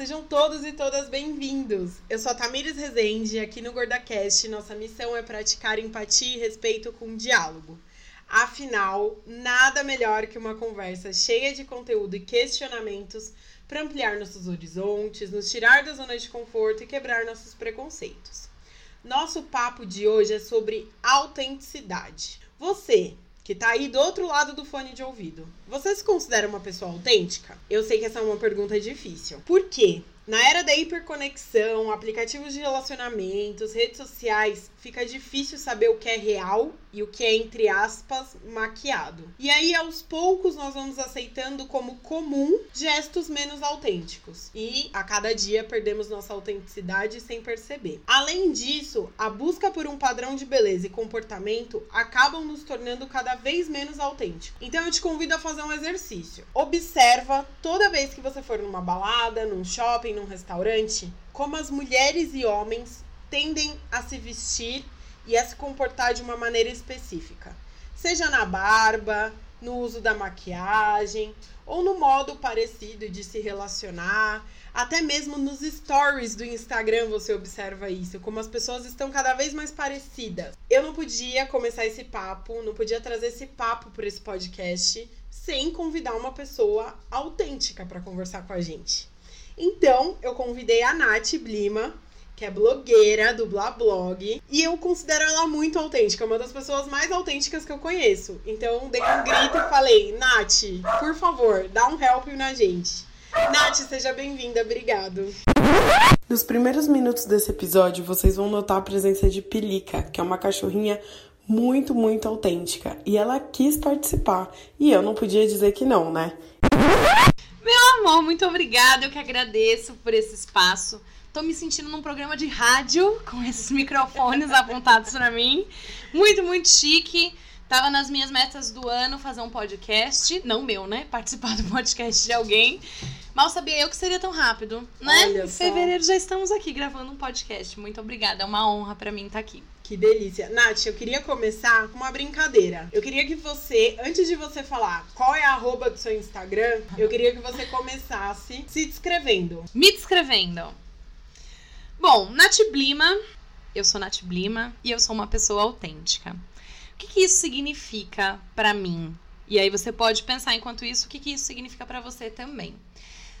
sejam todos e todas bem-vindos. Eu sou a Tamires Rezende e aqui no GordaCast nossa missão é praticar empatia e respeito com diálogo. Afinal, nada melhor que uma conversa cheia de conteúdo e questionamentos para ampliar nossos horizontes, nos tirar da zona de conforto e quebrar nossos preconceitos. Nosso papo de hoje é sobre autenticidade. Você, que tá aí do outro lado do fone de ouvido. Você se considera uma pessoa autêntica? Eu sei que essa é uma pergunta difícil. Por quê? Na era da hiperconexão, aplicativos de relacionamentos, redes sociais, fica difícil saber o que é real e o que é, entre aspas, maquiado. E aí, aos poucos, nós vamos aceitando como comum gestos menos autênticos. E a cada dia perdemos nossa autenticidade sem perceber. Além disso, a busca por um padrão de beleza e comportamento acabam nos tornando cada vez menos autênticos. Então eu te convido a fazer um exercício. Observa toda vez que você for numa balada, num shopping, num restaurante, como as mulheres e homens tendem a se vestir e a se comportar de uma maneira específica. Seja na barba, no uso da maquiagem, ou no modo parecido de se relacionar. Até mesmo nos stories do Instagram você observa isso, como as pessoas estão cada vez mais parecidas. Eu não podia começar esse papo, não podia trazer esse papo para esse podcast sem convidar uma pessoa autêntica para conversar com a gente. Então, eu convidei a Nath Blima, que é blogueira do Blablog, e eu considero ela muito autêntica, uma das pessoas mais autênticas que eu conheço. Então, dei um grito e falei: Nath, por favor, dá um help na gente. Nath, seja bem-vinda, obrigado. Nos primeiros minutos desse episódio, vocês vão notar a presença de Pelica, que é uma cachorrinha muito, muito autêntica. E ela quis participar. E eu não podia dizer que não, né? Meu amor, muito obrigada. Eu que agradeço por esse espaço. Tô me sentindo num programa de rádio com esses microfones apontados para mim. Muito, muito chique. Tava nas minhas metas do ano fazer um podcast. Não meu, né? Participar do podcast de alguém. Mal sabia eu que seria tão rápido, né? Olha em só. fevereiro já estamos aqui gravando um podcast. Muito obrigada. É uma honra para mim estar aqui. Que delícia. Nath, eu queria começar com uma brincadeira. Eu queria que você, antes de você falar qual é a arroba do seu Instagram, eu queria que você começasse se descrevendo. Me descrevendo. Bom, Nath Blima. Eu sou Nath Blima e eu sou uma pessoa autêntica. O que, que isso significa pra mim? E aí você pode pensar enquanto isso o que, que isso significa pra você também.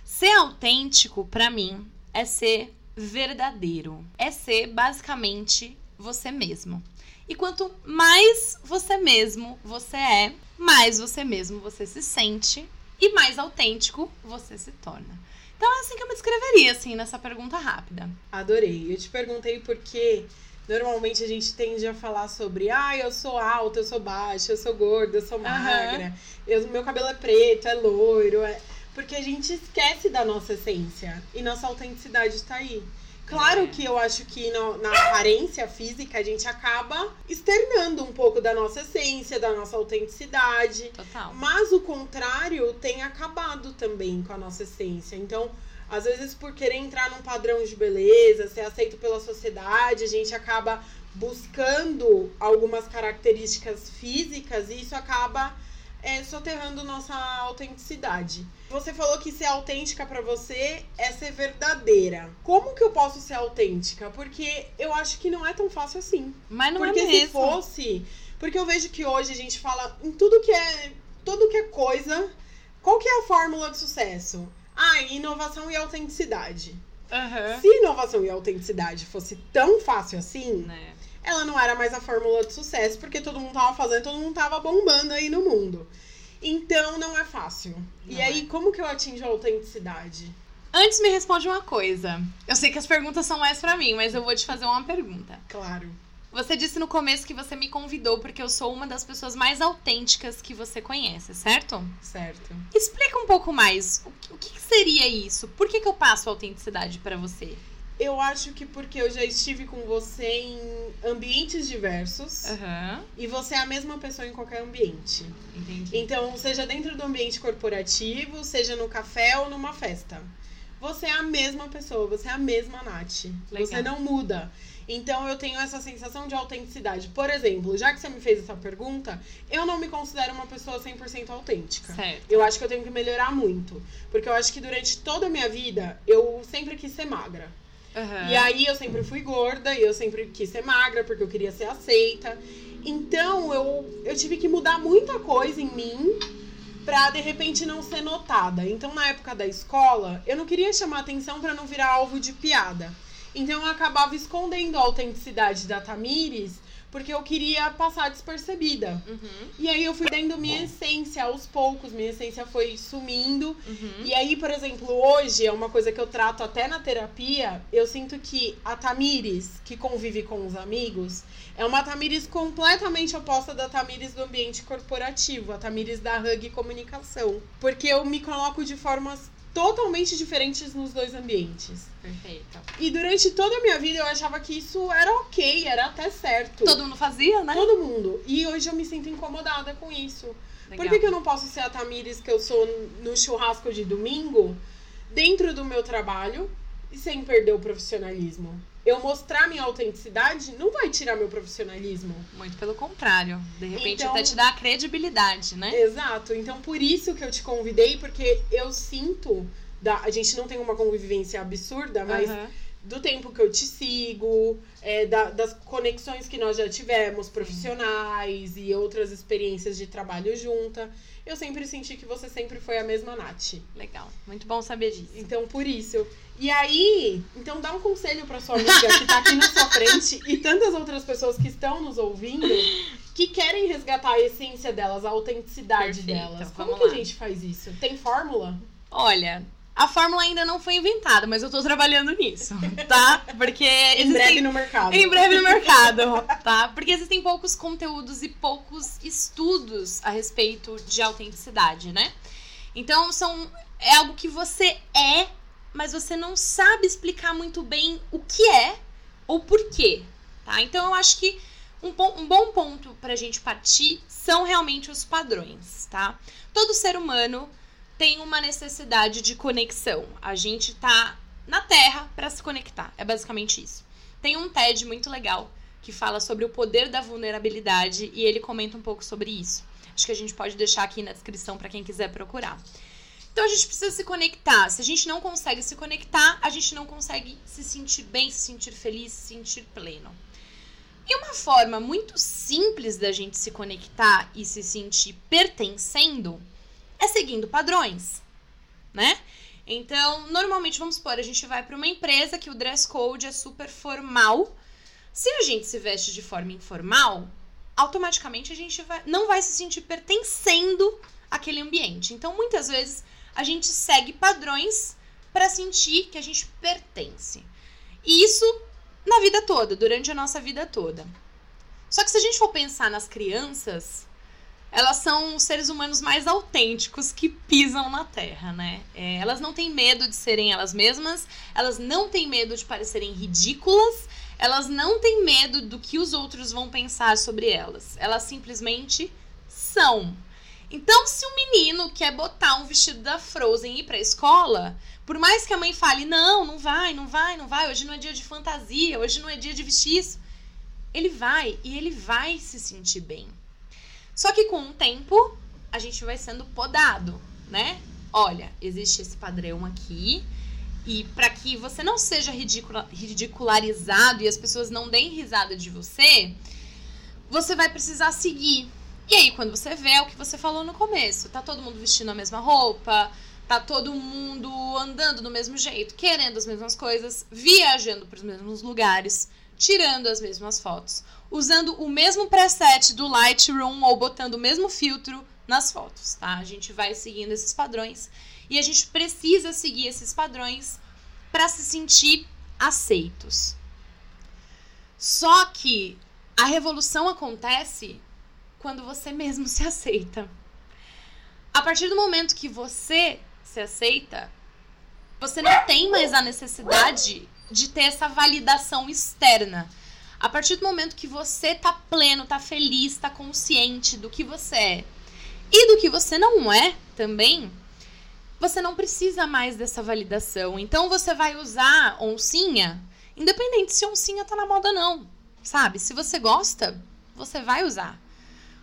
Ser autêntico pra mim é ser verdadeiro. É ser basicamente você mesmo. E quanto mais você mesmo você é, mais você mesmo você se sente e mais autêntico você se torna. Então é assim que eu me descreveria, assim, nessa pergunta rápida. Adorei. Eu te perguntei porque normalmente a gente tende a falar sobre, ah, eu sou alta, eu sou baixa, eu sou gorda, eu sou magra, eu, meu cabelo é preto, é loiro, é... porque a gente esquece da nossa essência e nossa autenticidade tá aí. Claro que eu acho que no- na aparência física a gente acaba externando um pouco da nossa essência, da nossa autenticidade. Total. Mas o contrário tem acabado também com a nossa essência. Então, às vezes, por querer entrar num padrão de beleza, ser aceito pela sociedade, a gente acaba buscando algumas características físicas e isso acaba é, soterrando nossa autenticidade. Você falou que ser autêntica pra você é ser verdadeira. Como que eu posso ser autêntica? Porque eu acho que não é tão fácil assim. Mas não Porque é se mesmo. fosse. Porque eu vejo que hoje a gente fala em tudo que é. Tudo que é coisa. Qual que é a fórmula de sucesso? Ah, inovação e autenticidade. Aham. Se inovação e autenticidade fosse tão fácil assim, Né? Ela não era mais a fórmula de sucesso, porque todo mundo tava fazendo, todo mundo tava bombando aí no mundo. Então não é fácil. e Não aí, é. como que eu atinjo a autenticidade? Antes me responde uma coisa. Eu sei que as perguntas são mais pra mim, mas eu vou te fazer uma pergunta. Claro. Você disse no começo que você me convidou porque eu sou uma das pessoas mais autênticas que você conhece, certo? Certo. Explica um pouco mais. O que, o que seria isso? Por que, que eu passo autenticidade pra você? Eu acho que porque eu já estive com você em ambientes diversos. Aham. E você é a mesma pessoa em qualquer ambiente. Entendi. Então, seja dentro do ambiente corporativo, seja no café ou numa festa. Você é a mesma pessoa, você é a mesma Nath. Legal. Você não muda. Então eu tenho essa sensação de autenticidade. Por exemplo, já que você me fez essa pergunta, eu não me considero uma pessoa 100% autêntica. Certo. Eu acho que eu tenho que melhorar muito. Porque eu acho que durante toda a minha vida, eu sempre quis ser magra. Aham. E aí eu sempre fui gorda e eu sempre quis ser magra porque eu queria ser aceita. Então eu, eu tive que mudar muita coisa em mim pra de repente não ser notada. Então na época da escola, eu não queria chamar atenção pra não virar alvo de piada. Então eu acabava escondendo a autenticidade da Tamires porque eu queria passar despercebida. Uhum, E aí eu fui dando minha essência aos poucos, minha essência foi sumindo. uhum. E aí, por exemplo, hoje é uma coisa que eu trato até na terapia. Eu sinto que a Tamires, que convive com os amigos, é uma Tamires completamente oposta da Tamires do ambiente corporativo, a Tamires da Hug Comunicação. Porque eu me coloco de formas totalmente diferentes nos dois ambientes. Perfeito. E durante toda a minha vida eu achava que isso era ok, era até certo. Todo mundo fazia, né? Todo mundo. E hoje eu me sinto incomodada com isso. Legal. Por que, que eu não posso ser a Tamires que eu sou no churrasco de domingo, dentro do meu trabalho e sem perder o profissionalismo? Eu mostrar minha autenticidade não vai tirar meu profissionalismo. Muito pelo contrário. De repente Então- até te dá a credibilidade, né? Exato. Então, por isso que eu te convidei, porque eu sinto. Da, a gente não tem uma convivência absurda, mas Aham. Do tempo que eu te sigo, é, da- das conexões que nós já tivemos, profissionais e outras experiências de trabalho junta, eu sempre senti que você sempre foi a mesma Nath. Legal. Muito bom saber disso. Então, por isso. E aí, então dá um conselho pra sua amiga que tá aqui na sua frente e tantas outras pessoas que estão nos ouvindo que querem resgatar a essência delas, a autenticidade Perfeito, delas. Como que a lá. gente faz isso? Tem fórmula? Olha, a fórmula ainda não foi inventada, mas eu tô trabalhando nisso, tá? Porque Em breve no mercado. Em breve no mercado, tá? Porque existem poucos conteúdos e poucos estudos a respeito de autenticidade, né? Então são é algo que você é, mas você não sabe explicar muito bem o que é ou por quê, tá? Então eu acho que um, pon- um bom ponto pra gente partir são realmente os padrões, tá? Todo ser humano tem uma necessidade de conexão. A gente tá na Terra pra se conectar. É basicamente isso. Tem um TED muito legal que fala sobre o poder da vulnerabilidade e ele comenta um pouco sobre isso. Acho que a gente pode deixar aqui na descrição para quem quiser procurar. Então a gente precisa se conectar. Se a gente não consegue se conectar, a gente não consegue se sentir bem, se sentir feliz, se sentir pleno. E uma forma muito simples da gente se conectar e se sentir pertencendo é seguindo padrões, né? Então, normalmente, vamos supor, a gente vai para uma empresa que o dress code é super formal. Se a gente se veste de forma informal, automaticamente a gente vai, não vai se sentir pertencendo àquele ambiente. Então, muitas vezes, a gente segue padrões para sentir que a gente pertence. E isso na vida toda, durante a nossa vida toda. Só que se a gente for pensar nas crianças, elas são os seres humanos mais autênticos que pisam na Terra, né? É, elas não têm medo de serem elas mesmas, elas não têm medo de parecerem ridículas, elas não têm medo do que os outros vão pensar sobre elas. Elas simplesmente são. Então, se o menino quer botar um vestido da Frozen e ir pra escola, por mais que a mãe fale, não, não vai, não vai, não vai, hoje não é dia de fantasia, hoje não é dia de vestir isso, ele vai e ele vai se sentir bem. Só que com o tempo, a gente vai sendo podado, né? Olha, existe esse padrão aqui. E para que você não seja ridicula- ridicularizado e as pessoas não deem risada de você, você vai precisar seguir. E aí, quando você vê, é o que você falou no começo. Tá todo mundo vestindo a mesma roupa, tá todo mundo andando do mesmo jeito, querendo as mesmas coisas, viajando para os mesmos lugares, tirando as mesmas fotos, usando o mesmo preset do Lightroom ou botando o mesmo filtro nas fotos, tá? A gente vai seguindo esses padrões e a gente precisa seguir esses padrões para se sentir aceitos. Só que a revolução acontece quando você mesmo se aceita. A partir do momento que você se aceita, você não tem mais a necessidade de ter essa validação externa. A partir do momento que você tá pleno, tá feliz, tá consciente do que você é e do que você não é também, você não precisa mais dessa validação. Então você vai usar oncinha Independente se oncinha tá na moda não, sabe? Se você gosta, você vai usar.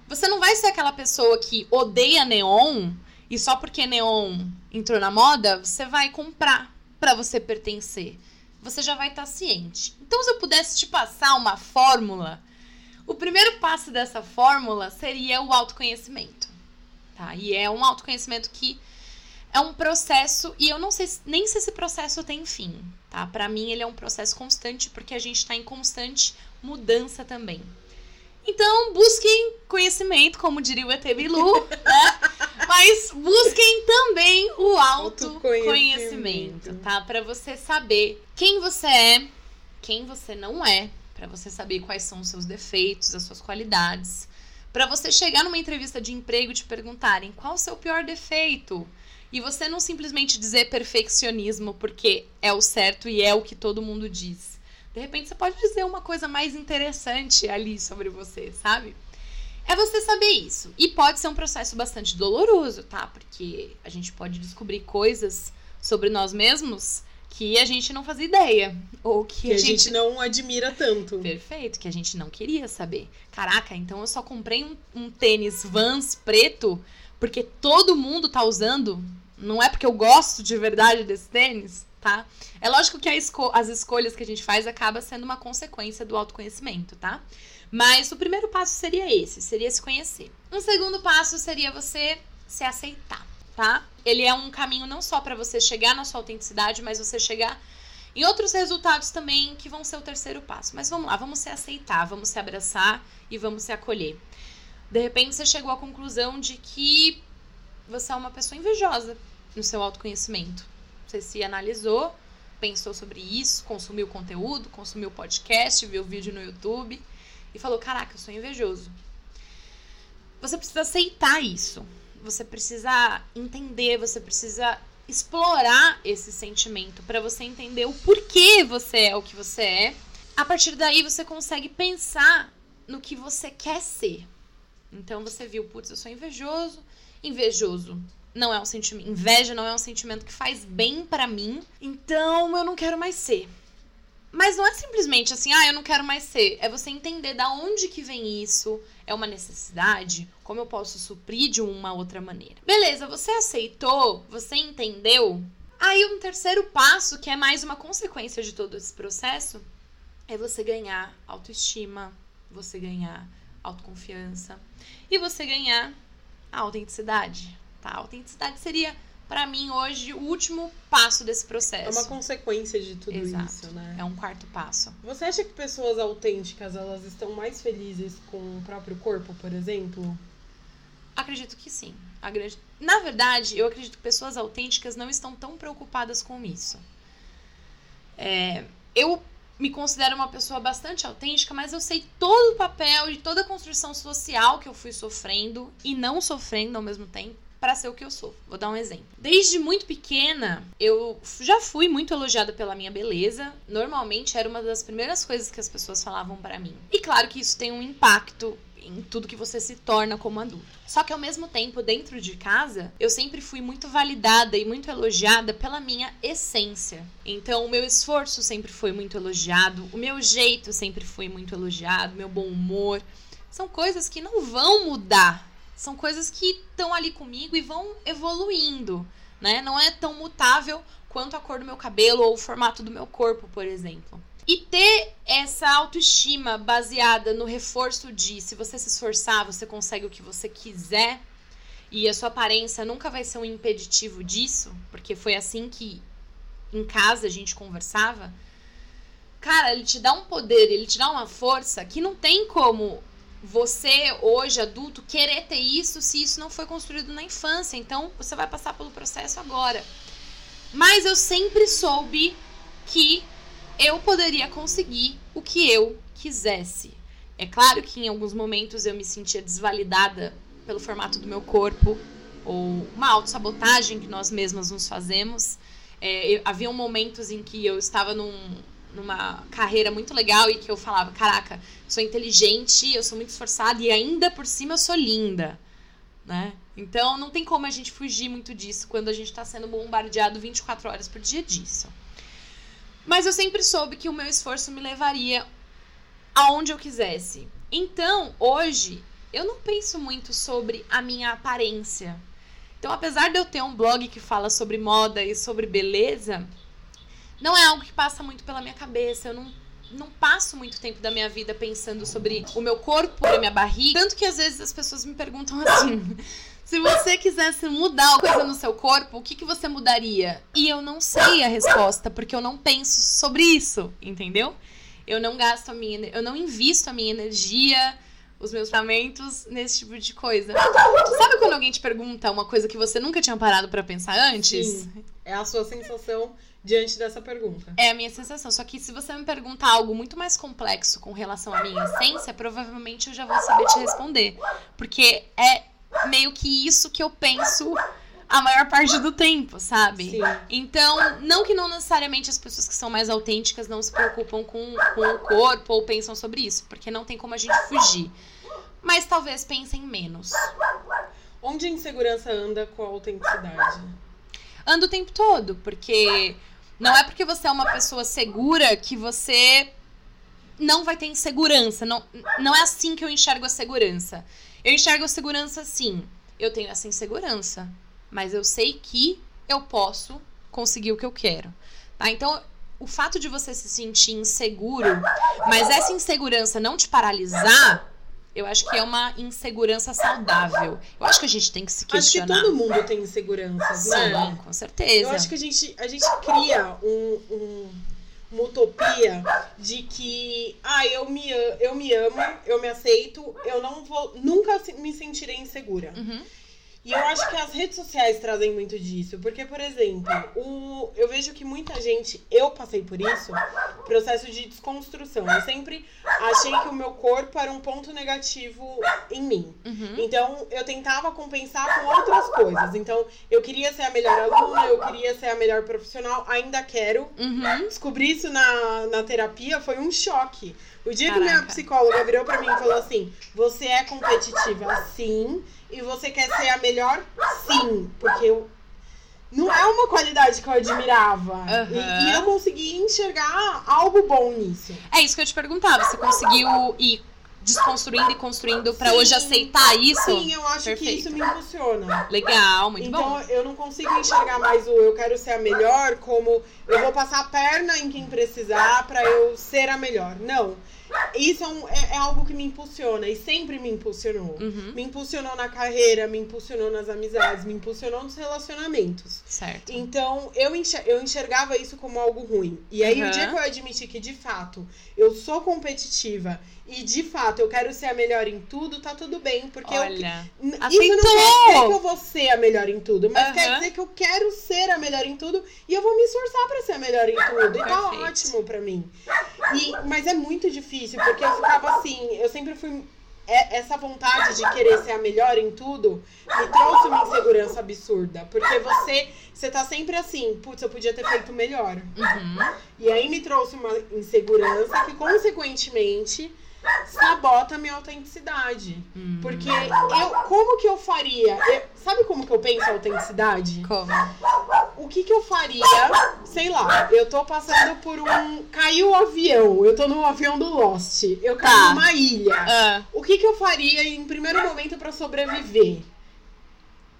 Você não vai ser aquela pessoa que odeia neon e só porque neon entrou na moda, você vai comprar para você pertencer. Você já vai estar tá ciente. Então, se eu pudesse te passar uma fórmula, o primeiro passo dessa fórmula seria o autoconhecimento. Tá? E é um autoconhecimento que é um processo e eu não sei nem se esse processo tem fim, tá? Para mim ele é um processo constante porque a gente está em constante mudança também. Então, busquem conhecimento, como diria o ET Bilu, né? Mas busquem também o autoconhecimento, tá? Para você saber quem você é, quem você não é, para você saber quais são os seus defeitos, as suas qualidades, para você chegar numa entrevista de emprego e te perguntarem qual o seu pior defeito, e você não simplesmente dizer perfeccionismo porque é o certo e é o que todo mundo diz. De repente você pode dizer uma coisa mais interessante ali sobre você, sabe? É você saber isso. E pode ser um processo bastante doloroso, tá? Porque a gente pode descobrir coisas sobre nós mesmos que a gente não fazia ideia. Ou que, que a, gente... gente... não admira tanto. Perfeito, que a gente não queria saber. Caraca, então eu só comprei um, um tênis Vans preto porque todo mundo tá usando. Não é porque eu gosto de verdade desse tênis tá? É lógico que esco as escolhas que a gente faz acaba sendo uma consequência do autoconhecimento, tá? Mas o primeiro passo seria esse, seria se conhecer. Um segundo passo seria você se aceitar, tá? Ele é um caminho não só para você chegar na sua autenticidade, mas você chegar em outros resultados também que vão ser o terceiro passo. Mas vamos lá, vamos se aceitar, vamos se abraçar e vamos se acolher. De repente você chegou à conclusão de que você é uma pessoa invejosa no seu autoconhecimento você se analisou, pensou sobre isso, consumiu conteúdo, consumiu podcast, viu vídeo no YouTube e falou: Caraca, eu sou invejoso. Você precisa aceitar isso. Você precisa entender, você precisa explorar esse sentimento para você entender o porquê você é o que você é. A partir daí você consegue pensar no que você quer ser. Então você viu, putz, eu sou invejoso. Invejoso não é um sentimento. Inveja não é um sentimento que faz bem para mim. Então eu não quero mais ser. Mas não é simplesmente assim, ah, eu não quero mais ser. É você entender da onde que vem isso. É uma necessidade? Como eu posso suprir de uma outra maneira? Beleza, você aceitou? Você entendeu? Aí um terceiro passo, que é mais uma consequência de todo esse processo, é você ganhar autoestima, você ganhar autoconfiança e você ganhar a autenticidade. Tá? A autenticidade seria, para mim, hoje, o último passo desse processo. É uma consequência de tudo Exato. isso, né? É um quarto passo. Você acha que pessoas autênticas, elas estão mais felizes com o próprio corpo, por exemplo? Acredito que sim. Na verdade, eu acredito que pessoas autênticas não estão tão preocupadas com isso. É, eu me considero uma pessoa bastante autêntica, mas eu sei todo o papel e toda a construção social que eu fui sofrendo e não sofrendo ao mesmo tempo para ser o que eu sou. Vou dar um exemplo. Desde muito pequena, eu já fui muito elogiada pela minha beleza. Normalmente era uma das primeiras coisas que as pessoas falavam para mim. E claro que isso tem um impacto em tudo que você se torna como adulto. Só que ao mesmo tempo, dentro de casa, eu sempre fui muito validada e muito elogiada pela minha essência. Então, o meu esforço sempre foi muito elogiado, o meu jeito sempre foi muito elogiado, meu bom humor. São coisas que não vão mudar são coisas que estão ali comigo e vão evoluindo, né? Não é tão mutável quanto a cor do meu cabelo ou o formato do meu corpo, por exemplo. E ter essa autoestima baseada no reforço de se você se esforçar, você consegue o que você quiser, e a sua aparência nunca vai ser um impeditivo disso, porque foi assim que em casa a gente conversava. Cara, ele te dá um poder, ele te dá uma força que não tem como você, hoje, adulto, querer ter isso se isso não foi construído na infância. Então, você vai passar pelo processo agora. Mas eu sempre soube que eu poderia conseguir o que eu quisesse. É claro que em alguns momentos eu me sentia desvalidada pelo formato do meu corpo, ou uma autossabotagem que nós mesmas nos fazemos. É, eu, havia momentos em que eu estava num, numa carreira muito legal e que eu falava, caraca, sou inteligente, eu sou muito esforçada e ainda por cima eu sou linda, né? Então não tem como a gente fugir muito disso quando a gente está sendo bombardeado 24 horas por dia disso. Mas eu sempre soube que o meu esforço me levaria aonde eu quisesse. Então, hoje, eu não penso muito sobre a minha aparência. Então, apesar de eu ter um blog que fala sobre moda e sobre beleza, não é algo que passa muito pela minha cabeça. Eu não, não passo muito tempo da minha vida pensando sobre o meu corpo, a minha barriga. Tanto que às vezes as pessoas me perguntam assim: se você quisesse mudar alguma coisa no seu corpo, o que, que você mudaria? E eu não sei a resposta, porque eu não penso sobre isso, entendeu? Eu não gasto a minha, eu não invisto a minha energia, os meus pensamentos nesse tipo de coisa. Sabe quando alguém te pergunta uma coisa que você nunca tinha parado para pensar antes? Sim. É a sua sensação diante dessa pergunta. É a minha sensação. Só que se você me perguntar algo muito mais complexo com relação à minha essência, provavelmente eu já vou saber te responder. Porque é meio que isso que eu penso a maior parte do tempo, sabe? Sim. Então, não que não necessariamente as pessoas que são mais autênticas não se preocupam com, com o corpo ou pensam sobre isso, porque não tem como a gente fugir. Mas talvez pensem menos. Onde a insegurança anda com a autenticidade? Anda o tempo todo, porque não é porque você é uma pessoa segura que você não vai ter insegurança. Não, não é assim que eu enxergo a segurança. Eu enxergo a segurança assim. Eu tenho essa insegurança mas eu sei que eu posso conseguir o que eu quero. Tá? Então, o fato de você se sentir inseguro, mas essa insegurança não te paralisar, eu acho que é uma insegurança saudável. Eu acho que a gente tem que se questionar. Acho que todo mundo tem inseguranças, Sim, né? com certeza. Eu acho que a gente, a gente cria um, um, uma utopia de que, ah, eu me, eu me amo, eu me aceito, eu não vou, nunca me sentirei insegura. Uhum. E eu acho que as redes sociais trazem muito disso. Porque, por exemplo, o, eu vejo que muita gente, eu passei por isso, processo de desconstrução. Eu sempre achei que o meu corpo era um ponto negativo em mim. Uhum. Então, eu tentava compensar com outras coisas. Então, eu queria ser a melhor aluna, eu queria ser a melhor profissional, ainda quero. Uhum. Descobrir isso na, na terapia foi um choque. O dia Caraca. que minha psicóloga virou pra mim e falou assim: Você é competitiva, sim, e você quer ser a melhor, sim. Porque eu. Não é uma qualidade que eu admirava. Aham. E, e eu consegui enxergar algo bom nisso. É isso que eu te perguntava. Você conseguiu ir desconstruindo e construindo pra Sim. hoje aceitar isso? Sim, eu acho que Perfeito. isso me impulsiona. Legal, muito então bom. eu não consigo enxergar mais o eu quero ser a melhor como eu vou passar a perna em quem precisar pra eu ser a melhor. Não. Isso é, um- é- é algo que me impulsiona e sempre me impulsionou. Uhum. Me impulsionou na carreira, me impulsionou nas amizades, me impulsionou nos relacionamentos. Certo. Então, eu, enxer- eu enxergava isso como algo ruim. E aí, Aham. o dia que eu admiti que, de fato, eu sou competitiva e, de fato, eu quero ser a melhor em tudo, tá tudo bem. Porque eu, Olha. N- Isso Aceitou! não quer dizer que eu vou ser a melhor em tudo, mas Aham. quer dizer que eu quero ser a melhor em tudo e eu vou me esforçar pra ser a melhor em tudo. E tá Perfeito. ótimo pra mim. E, mas é muito difícil, porque eu ficava assim, eu sempre fui. É- Essa vontade de querer ser a melhor em tudo me trouxe uma insegurança absurda. Porque você, você tá sempre assim, putz, eu podia ter feito melhor. Uhum. E aí me trouxe uma insegurança que, consequentemente, sabota a minha autenticidade. Hum. Porque eu, como que eu faria? Eu- sabe como que eu penso a autenticidade? Como? O que que eu faria? Sei lá, eu tô passando por um. Caiu o avião, eu tô num avião do Lost, eu caí Tá. numa ilha. Ah, O que que eu faria em primeiro momento pra sobreviver?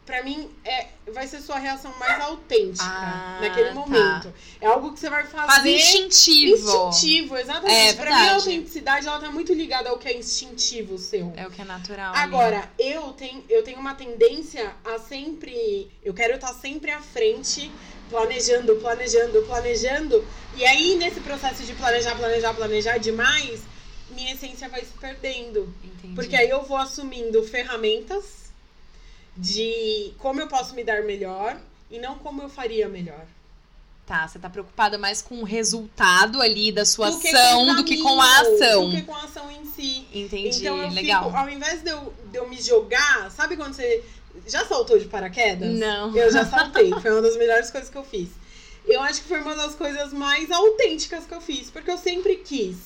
Pra mim, é, vai ser sua reação mais autêntica Ah, naquele tá. momento. É algo que você vai fazer. faz instintivo. Instintivo, exatamente. É, pra mim, a autenticidade ela tá muito ligada ao que é instintivo seu. É o que é natural. ali. Agora, eu tenho, eu tenho uma tendência a sempre. Eu quero estar sempre à frente, planejando, planejando, planejando. E aí, nesse processo de planejar, planejar, planejar demais, minha essência vai se perdendo. Entendi. Porque aí eu vou assumindo ferramentas de como eu posso me dar melhor e não como eu faria melhor. Tá, você tá preocupada mais com o resultado ali da sua Do ação do que com a ação. Do que com a ação em si. Entendi, Então eu legal. fico, ao invés de eu, de eu me jogar, sabe quando você já saltou de paraquedas? Não. Eu já saltei, foi uma das melhores coisas que eu fiz. Eu acho que foi uma das coisas mais autênticas que eu fiz, porque eu sempre quis.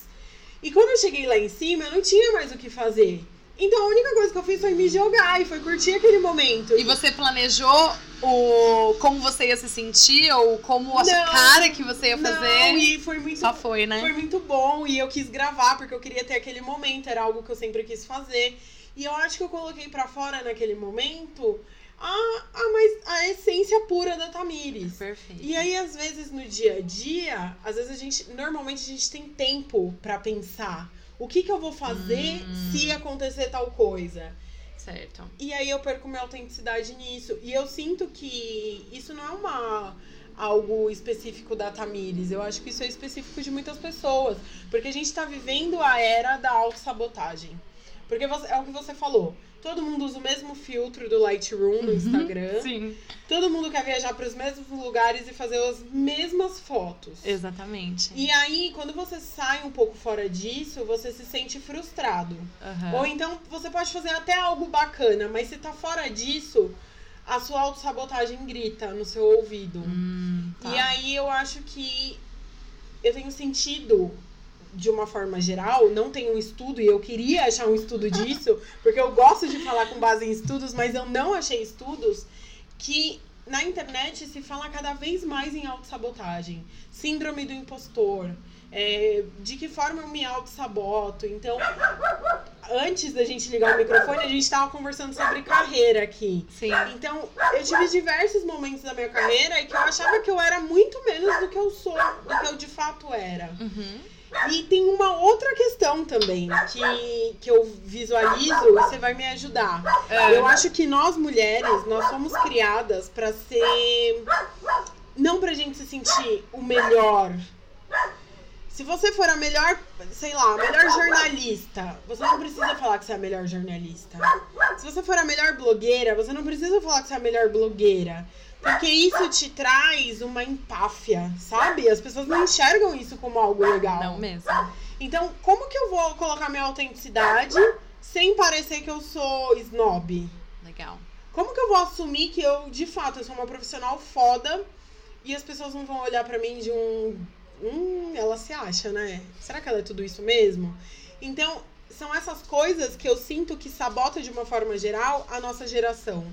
E quando eu cheguei lá em cima, eu não tinha mais o que fazer. Então a única coisa que eu fiz foi me jogar e foi curtir aquele momento. E você planejou o como você ia se sentir ou como a Não, cara que você ia fazer? Não, e foi muito Só foi, né? Foi muito bom e eu quis gravar porque eu queria ter aquele momento, era algo que eu sempre quis fazer. E eu acho que eu coloquei pra fora naquele momento a, a, mais, a essência pura da Tamires. Perfeito. E aí, às vezes, no dia a dia, às vezes a gente. Normalmente a gente tem tempo pra pensar. O que, que eu vou fazer Hum. se acontecer tal coisa? Certo. E aí eu perco minha autenticidade nisso. E eu sinto que isso não é uma algo específico da Tamires. Eu acho que isso é específico de muitas pessoas. Porque a gente tá vivendo a era da autossabotagem. Porque você- é o que você falou. Todo mundo usa o mesmo filtro do Lightroom no Instagram. Sim. Todo mundo quer viajar para os mesmos lugares e fazer as mesmas fotos. Exatamente. E aí, quando você sai um pouco fora disso, você se sente frustrado. Aham. Ou então você pode fazer até algo bacana, mas se tá fora disso, a sua autossabotagem grita no seu ouvido. Hum, tá. E aí eu acho que eu tenho sentido de uma forma geral, não tenho um estudo e eu queria achar um estudo disso, porque eu gosto de falar com base em estudos, mas eu não achei estudos que na internet se fala cada vez mais em autossabotagem, síndrome do impostor, é, de que forma eu me autossaboto. Então, antes da gente ligar o microfone, a gente estava conversando sobre carreira aqui. Sim. Então, eu tive diversos momentos da minha carreira em que eu achava que eu era muito menos do que eu sou, do que eu de fato era. Uhum. E tem uma outra questão também que, que eu visualizo e você vai me ajudar. É. Eu acho que nós mulheres, nós somos criadas pra ser. Não pra gente se sentir o melhor. Se você for a melhor, sei lá, a melhor jornalista, você não precisa falar que você é a melhor jornalista. Se você for a melhor blogueira, você não precisa falar que você é a melhor blogueira. Porque isso te traz uma empáfia, sabe? As pessoas não enxergam isso como algo legal. Não mesmo. Então, como que eu vou colocar minha autenticidade sem parecer que eu sou snob? Legal. Como que eu vou assumir que eu, de fato, eu sou uma profissional foda e as pessoas não vão olhar pra mim de um. Hum, ela se acha, né? Será que ela é tudo isso mesmo? Então, são essas coisas que eu sinto que sabota de uma forma geral a nossa geração.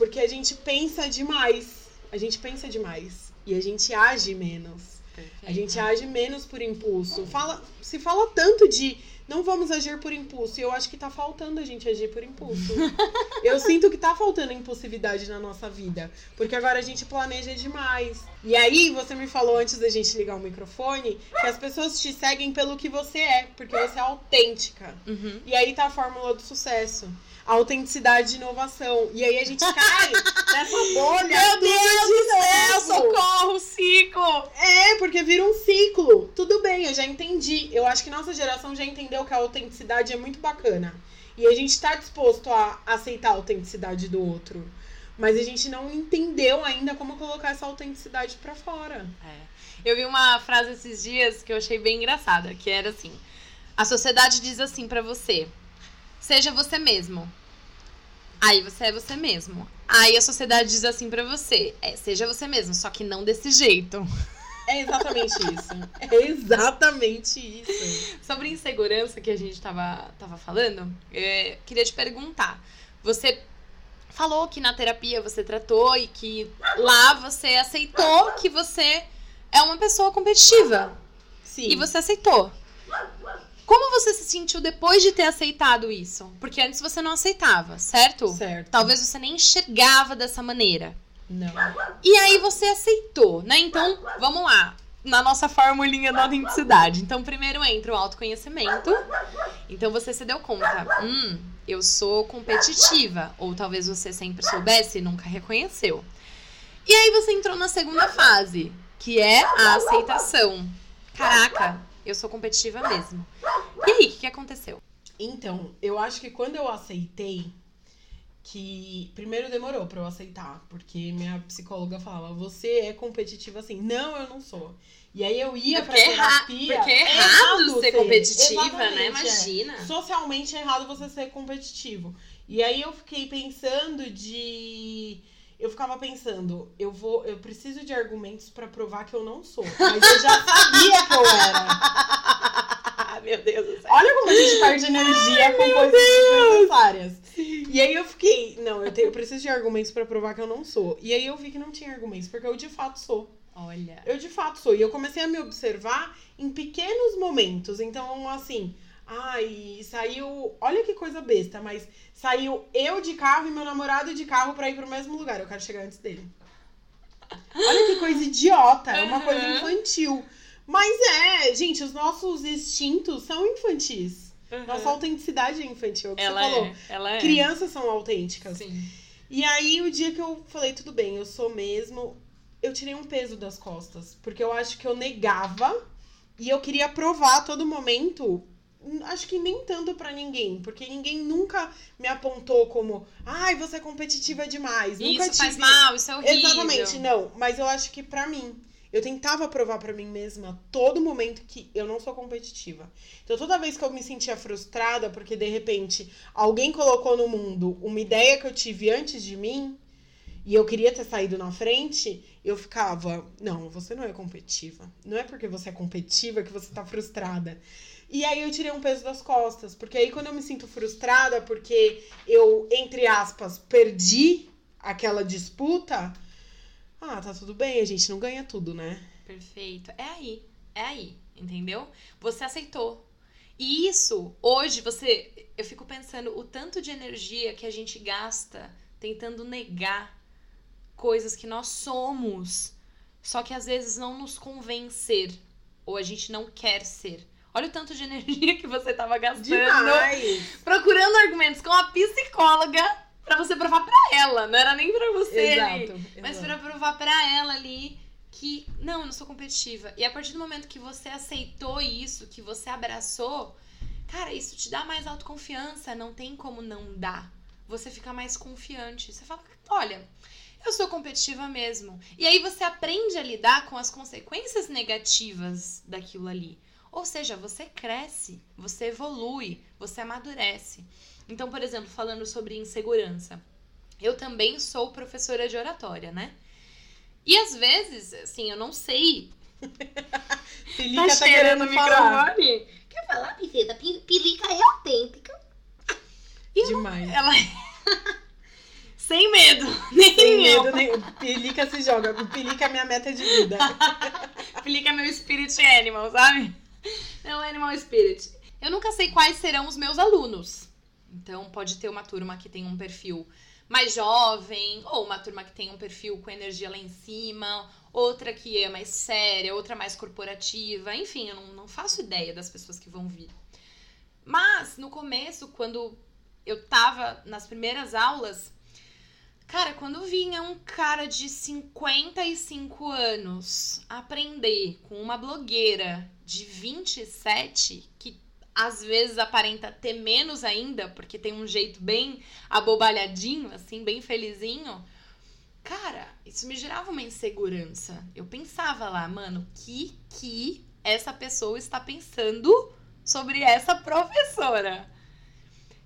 Porque a gente pensa demais. A gente pensa demais. E a gente age menos. Perfeito. A gente age menos por impulso. Fala, se fala tanto de não vamos agir por impulso. E eu acho que tá faltando a gente agir por impulso. eu sinto que tá faltando impulsividade na nossa vida. Porque agora a gente planeja demais. E aí, você me falou antes da gente ligar o microfone que as pessoas te seguem pelo que você é. Porque você é autêntica. Uhum. E aí tá a fórmula do sucesso. Autenticidade e inovação. E aí a gente cai nessa bolha. Meu Deus de do céu, socorro, ciclo! É, porque vira um ciclo. Tudo bem, eu já entendi. Eu acho que nossa geração já entendeu que a autenticidade é muito bacana. E a gente tá disposto a aceitar a autenticidade do outro. Mas a gente não entendeu ainda como colocar essa autenticidade pra fora. É. Eu vi uma frase esses dias que eu achei bem engraçada, que era assim: A sociedade diz assim pra você: seja você mesmo. Aí você é você mesmo. Aí a sociedade diz assim pra você: é, seja você mesmo, só que não desse jeito. É exatamente isso. É exatamente isso. Sobre insegurança que a gente tava, tava falando, é, queria te perguntar. Você falou que na terapia você tratou e que lá você aceitou que você é uma pessoa competitiva. Sim. E você aceitou. Como você se sentiu depois de ter aceitado isso? Porque antes você não aceitava, certo? Certo. Talvez você nem enxergava dessa maneira. Não. E aí você aceitou, né? Então, vamos lá. Na nossa formulinha da autenticidade. Então, primeiro entra o autoconhecimento. Então, você se deu conta. Hum, eu sou competitiva. Ou talvez você sempre soubesse e nunca reconheceu. E aí você entrou na segunda fase, que é a aceitação. Caraca, eu sou competitiva mesmo. E aí, o que, aconteceu? Então, eu acho que quando eu aceitei, que primeiro demorou pra eu aceitar, porque minha psicóloga falava, você é competitiva assim. Não, eu não sou. E aí eu ia pra é, erra- terapia. porque é errado ser competitiva, Exatamente, né? é. Imagina. Socialmente é errado você ser competitivo. E aí eu fiquei pensando de eu ficava pensando, eu vou, eu preciso de argumentos pra provar que eu não sou. Mas eu já sabia que eu era. Meu Deus do céu. Olha como a gente perde energia Ai, com coisas desnecessárias. E aí eu fiquei, não, eu, tenho, eu preciso de argumentos para provar que eu não sou. E aí eu vi que não tinha argumentos, porque eu de fato sou. Olha. Eu de fato sou. E eu comecei a me observar em pequenos momentos. Então, assim, ai, saiu. Olha que coisa besta, mas saiu eu de carro e meu namorado de carro para ir pro mesmo lugar. Eu quero chegar antes dele. Olha que coisa idiota, é uma uhum. coisa infantil. Mas é, gente, os nossos instintos são infantis. Uhum. Nossa autenticidade é infantil. É o que ela você falou. É, ela é. Crianças são autênticas. Sim. E aí, o dia que eu falei, tudo bem, eu sou mesmo, eu tirei um peso das costas. Porque eu acho que eu negava e eu queria provar a todo momento acho que nem tanto para ninguém, porque ninguém nunca me apontou como, ai, você é competitiva demais. Nunca isso tive... faz mal, isso é horrível. Exatamente, não. Mas eu acho que para mim, eu tentava provar para mim mesma a todo momento que eu não sou competitiva. Então toda vez que eu me sentia frustrada porque de repente alguém colocou no mundo uma ideia que eu tive antes de mim e eu queria ter saído na frente, eu ficava, não, você não é competitiva. Não é porque você é competitiva que você tá frustrada. E aí eu tirei um peso das costas, porque aí quando eu me sinto frustrada porque eu, entre aspas, perdi aquela disputa, ah, tá tudo bem, a gente não ganha tudo, né? Perfeito. É aí, é aí, entendeu? Você aceitou. E isso, hoje, você. Eu fico pensando o tanto de energia que a gente gasta tentando negar coisas que nós somos. Só que às vezes não nos convencer. Ou a gente não quer ser. Olha o tanto de energia que você tava gastando. Demais. Procurando argumentos com a psicóloga para você provar para ela. Não era nem para você exato, ali. Exato. Mas para provar para ela ali que, não, eu não sou competitiva. E a partir do momento que você aceitou isso, que você abraçou, cara, isso te dá mais autoconfiança. Não tem como não dar. Você fica mais confiante. Você fala, olha, eu sou competitiva mesmo. E aí você aprende a lidar com as consequências negativas daquilo ali. Ou seja, você cresce, você evolui, você amadurece. Então, por exemplo, falando sobre insegurança, eu também sou professora de oratória, né? E às vezes, assim, eu não sei. Pilica tá, tá querendo o microfone? Quer falar, Pizeta? Pilica é autêntica. E Demais. Ela... Sem medo. Nem Sem medo, nem... Pilica se joga. Pilica é minha meta de vida. Pilica é meu spirit animal, sabe? Não, Animal Spirit. Eu nunca sei quais serão os meus alunos. Então, pode ter uma turma que tem um perfil mais jovem, ou uma turma que tem um perfil com energia lá em cima, outra que é mais séria, outra mais corporativa. Enfim, eu não, não faço ideia das pessoas que vão vir. Mas, no começo, quando eu tava nas primeiras aulas, Cara, quando vinha um cara de 55 anos aprender com uma blogueira de 27, que às vezes aparenta ter menos ainda, porque tem um jeito bem abobalhadinho, assim, bem felizinho. Cara, isso me gerava uma insegurança. Eu pensava lá, mano, que que essa pessoa está pensando sobre essa professora?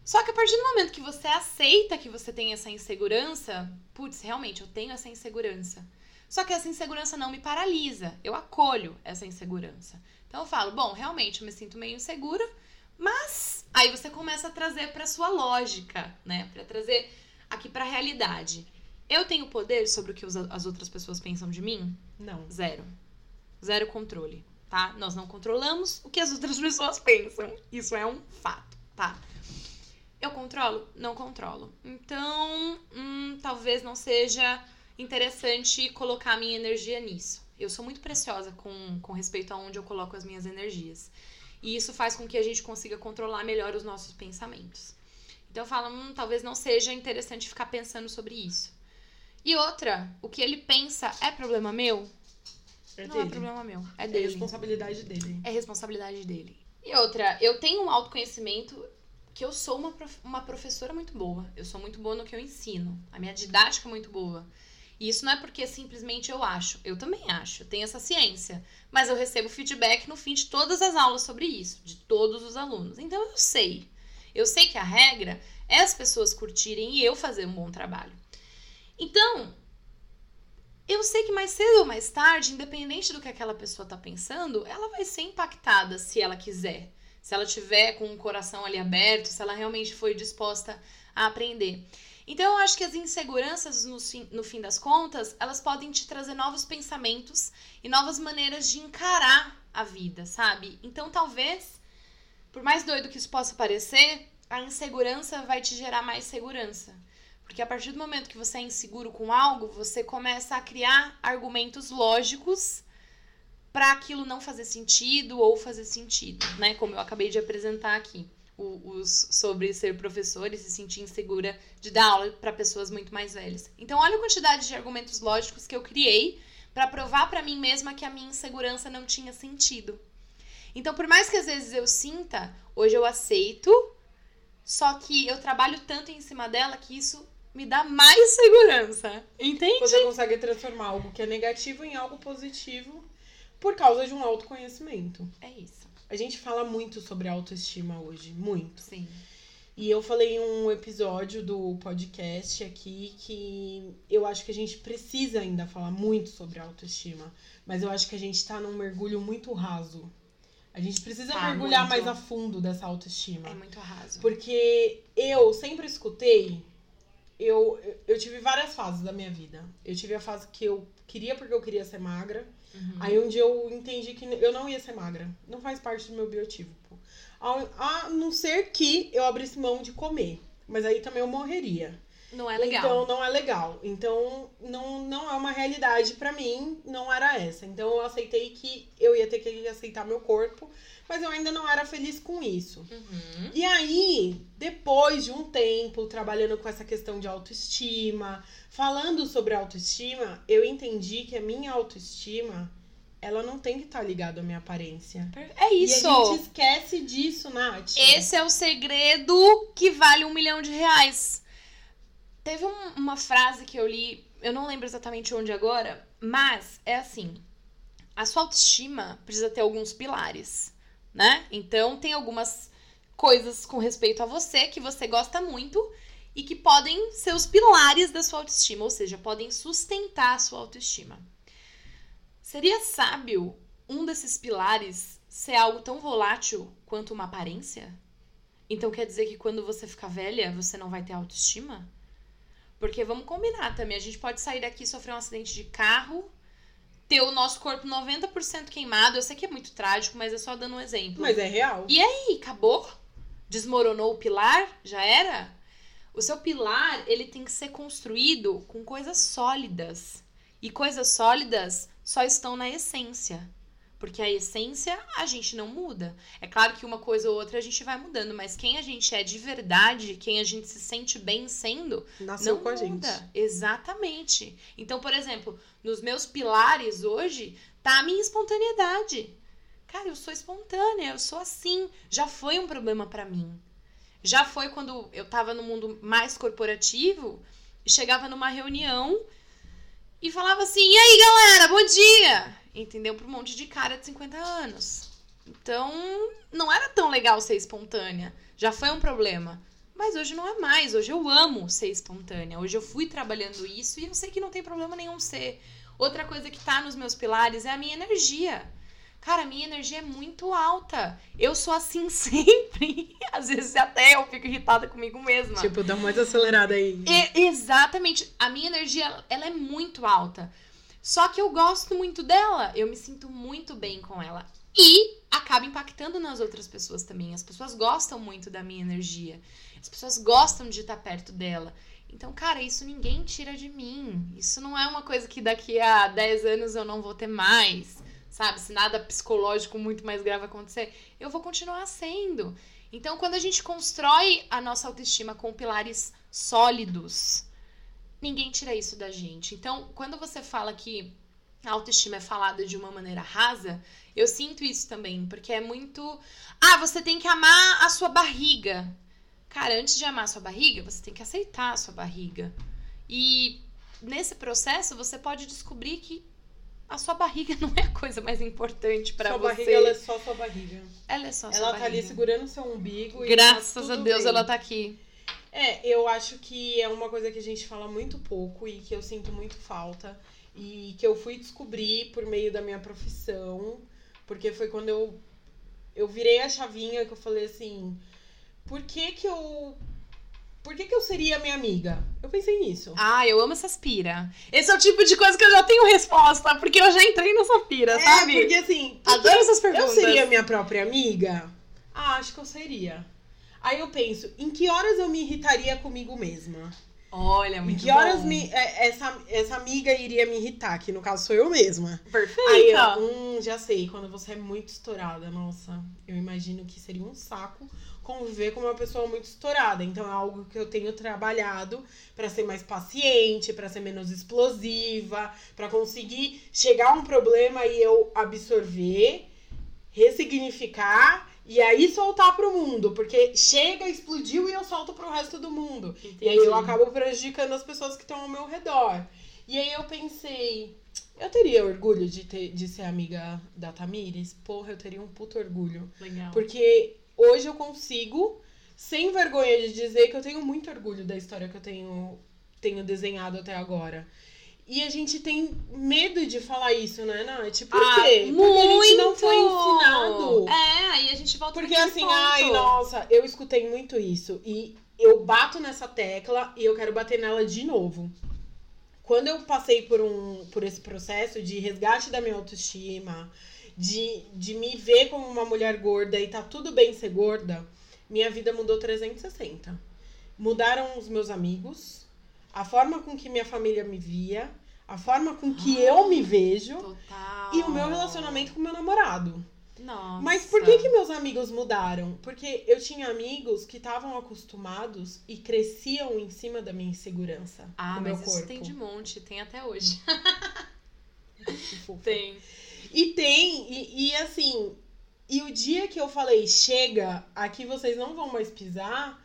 Só que a partir do momento que você aceita que você tem essa insegurança, putz, realmente eu tenho essa insegurança. Só que essa insegurança não me paralisa, eu acolho essa insegurança. Então eu falo, bom, realmente eu me sinto meio insegura, mas aí você começa a trazer para sua lógica, né? Para trazer aqui para a realidade. Eu tenho poder sobre o que as outras pessoas pensam de mim? Não. Zero. Zero controle, tá? Nós não controlamos o que as outras pessoas pensam. Isso é um fato, tá? Eu controlo? Não controlo. Então, hum, talvez não seja interessante colocar a minha energia nisso. Eu sou muito preciosa com, com respeito a onde eu coloco as minhas energias. E isso faz com que a gente consiga controlar melhor os nossos pensamentos. Então eu falo, hum, talvez não seja interessante ficar pensando sobre isso. E outra, o que ele pensa é problema meu? É não dele. é problema meu, é, é dele. É responsabilidade dele. É responsabilidade dele. E outra, eu tenho um autoconhecimento que eu sou uma, prof... uma professora muito boa. Eu sou muito boa no que eu ensino. A minha didática é muito boa. Isso não é porque simplesmente eu acho. Eu também acho, eu tenho essa ciência. Mas eu recebo feedback no fim de todas as aulas sobre isso, de todos os alunos. Então eu sei. Eu sei que a regra é as pessoas curtirem e eu fazer um bom trabalho. Então, eu sei que mais cedo ou mais tarde, independente do que aquela pessoa está pensando, ela vai ser impactada se ela quiser se ela tiver com o coração ali aberto, se ela realmente foi disposta a aprender. Então, eu acho que as inseguranças, no fim, no fim das contas, elas podem te trazer novos pensamentos e novas maneiras de encarar a vida, sabe? Então, talvez, por mais doido que isso possa parecer, a insegurança vai te gerar mais segurança. Porque a partir do momento que você é inseguro com algo, você começa a criar argumentos lógicos para aquilo não fazer sentido ou fazer sentido, né? Como eu acabei de apresentar aqui os, sobre ser professor e se sentir insegura de dar aula para pessoas muito mais velhas. Então, olha a quantidade de argumentos lógicos que eu criei para provar para mim mesma que a minha insegurança não tinha sentido. Então, por mais que às vezes eu sinta, hoje eu aceito, só que eu trabalho tanto em cima dela que isso me dá mais segurança. Entende? Você consegue transformar algo que é negativo em algo positivo por causa de um autoconhecimento. É isso. A gente fala muito sobre autoestima hoje, muito. Sim. E eu falei em um episódio do podcast aqui que eu acho que a gente precisa ainda falar muito sobre autoestima, mas eu acho que a gente tá num mergulho muito raso. A gente precisa Tá, mergulhar muito. mais a fundo dessa autoestima. É muito raso. Porque eu sempre escutei, eu, eu tive várias fases da minha vida. Eu tive a fase que eu queria porque eu queria ser magra. Uhum. Aí um dia eu entendi que eu não ia ser magra. Não faz parte do meu biotipo. A, a não ser que eu abrisse mão de comer. Mas aí também eu morreria. Não é legal. Então não é legal. Então não, não é uma realidade pra mim, não era essa. Então eu aceitei que eu ia ter que aceitar meu corpo, mas eu ainda não era feliz com isso. Uhum. E aí, depois de um tempo trabalhando com essa questão de autoestima, falando sobre autoestima, eu entendi que a minha autoestima, ela não tem que estar ligada à minha aparência. É E isso. a gente esquece disso, Nath. Esse é o segredo que vale um milhão de reais. Teve um- uma frase que eu li, eu não lembro exatamente onde agora, mas é assim: a sua autoestima precisa ter alguns pilares, né? Então tem algumas coisas com respeito a você que você gosta muito e que podem ser os pilares da sua autoestima, ou seja, podem sustentar a sua autoestima. Seria sábio um desses pilares ser algo tão volátil quanto uma aparência? Então quer dizer que quando você ficar velha, você não vai ter autoestima? Porque vamos combinar também, a gente pode sair daqui e sofrer um acidente de carro, ter o nosso corpo 90% queimado. Eu sei que é muito trágico, mas é só dando um exemplo. Mas é real. E aí, acabou? Desmoronou o pilar? Já era? O seu pilar, ele tem que ser construído com coisas sólidas. E coisas sólidas só estão na essência. Porque a essência a gente não muda. É claro que uma coisa ou outra a gente vai mudando, mas quem a gente é de verdade, quem a gente se sente bem sendo, Nasceu não com a muda. gente. Exatamente. Então, por exemplo, nos meus pilares hoje tá a minha espontaneidade. Cara, eu sou espontânea, eu sou assim. Já foi um problema pra mim. Já foi quando eu tava no mundo mais corporativo e chegava numa reunião e falava assim: "E aí, galera, bom dia". Entendeu? Pra um monte de cara de 50 anos. Então, não era tão legal ser espontânea. Já foi um problema. Mas hoje não é mais. Hoje eu amo ser espontânea. Hoje eu fui trabalhando isso e eu sei que não tem problema nenhum ser. Outra coisa que tá nos meus pilares é a minha energia. Cara, a minha energia é muito alta. Eu sou assim sempre. Às vezes até eu fico irritada comigo mesma. Tipo, dá mais acelerada aí. Exatamente. A minha energia, ela é muito alta. Só que eu gosto muito dela. Eu me sinto muito bem com ela. E acaba impactando nas outras pessoas também. As pessoas gostam muito da minha energia. As pessoas gostam de estar perto dela. Então, cara, isso ninguém tira de mim. Isso não é uma coisa que daqui a 10 anos eu não vou ter mais. Sabe? Se nada psicológico muito mais grave acontecer, eu vou continuar sendo. Então, quando a gente constrói a nossa autoestima com pilares sólidos, ninguém tira isso da gente. Então, quando você fala que a autoestima é falada de uma maneira rasa, eu sinto isso também, porque é muito. Ah, você tem que amar a sua barriga. Cara, antes de amar a sua barriga, você tem que aceitar a sua barriga. E nesse processo, você pode descobrir que a sua barriga não é a coisa mais importante pra sua você. barriga, ela é só sua barriga. Ela é só a sua Ela tá ali barriga. segurando seu umbigo. e Graças tá a Deus bem. ela tá aqui. É, eu acho que é uma coisa que a gente fala muito pouco e que eu sinto muito falta. E que eu fui descobrir por meio da minha profissão. Porque foi quando eu eu virei a chavinha que eu falei assim, por que que eu por que, que eu seria minha amiga? Eu pensei nisso. Ah, eu amo essas pira. Esse é o tipo de coisa que eu já tenho resposta, porque eu já entrei nessa pira, é, sabe? Porque assim. Adoro essas perguntas. Eu seria minha própria amiga? Ah, acho que eu seria. Aí eu penso, em que horas eu me irritaria comigo mesma? Olha, muito Em que horas bom. me, é, essa, essa amiga iria me irritar? Que no caso sou eu mesma. Perfeito. Aí eu, hum, já sei, quando você é muito estourada, nossa, eu imagino que seria um saco conviver com uma pessoa muito estourada. Então é algo que eu tenho trabalhado para ser mais paciente, para ser menos explosiva, para conseguir chegar a um problema e eu absorver, ressignificar e aí soltar pro mundo, porque chega, explodiu e eu solto pro resto do mundo. E aí eu Entendi. acabo prejudicando as pessoas que estão ao meu redor. E aí eu pensei, eu teria orgulho de, ter, de ser amiga da Tamires? Porra, eu teria um puto orgulho. Legal. Porque hoje eu consigo, sem vergonha de dizer que eu tenho muito orgulho da história que eu tenho, tenho desenhado até agora. E a gente tem medo de falar isso, né, Nath? Por Ah, quê? Porque a gente não foi ensinado. É, aí a gente volta Porque assim, ponto. ai, nossa, eu escutei muito isso. E eu bato nessa tecla e eu quero bater nela de novo. Quando eu passei por, um, por esse processo de resgate da minha autoestima, de, de me ver como uma mulher gorda e tá tudo bem ser gorda, minha vida mudou 360. Mudaram os meus amigos, a forma com que minha família me via, a forma com que eu me vejo Total. e o meu relacionamento com meu namorado. Nossa. Mas por que, que meus amigos mudaram? Porque eu tinha amigos que estavam acostumados e cresciam em cima da minha insegurança. Ah, mas meu isso corpo. tem de monte, tem até hoje. Tem. E tem, e, e assim, e o dia que eu falei, chega, aqui vocês não vão mais pisar,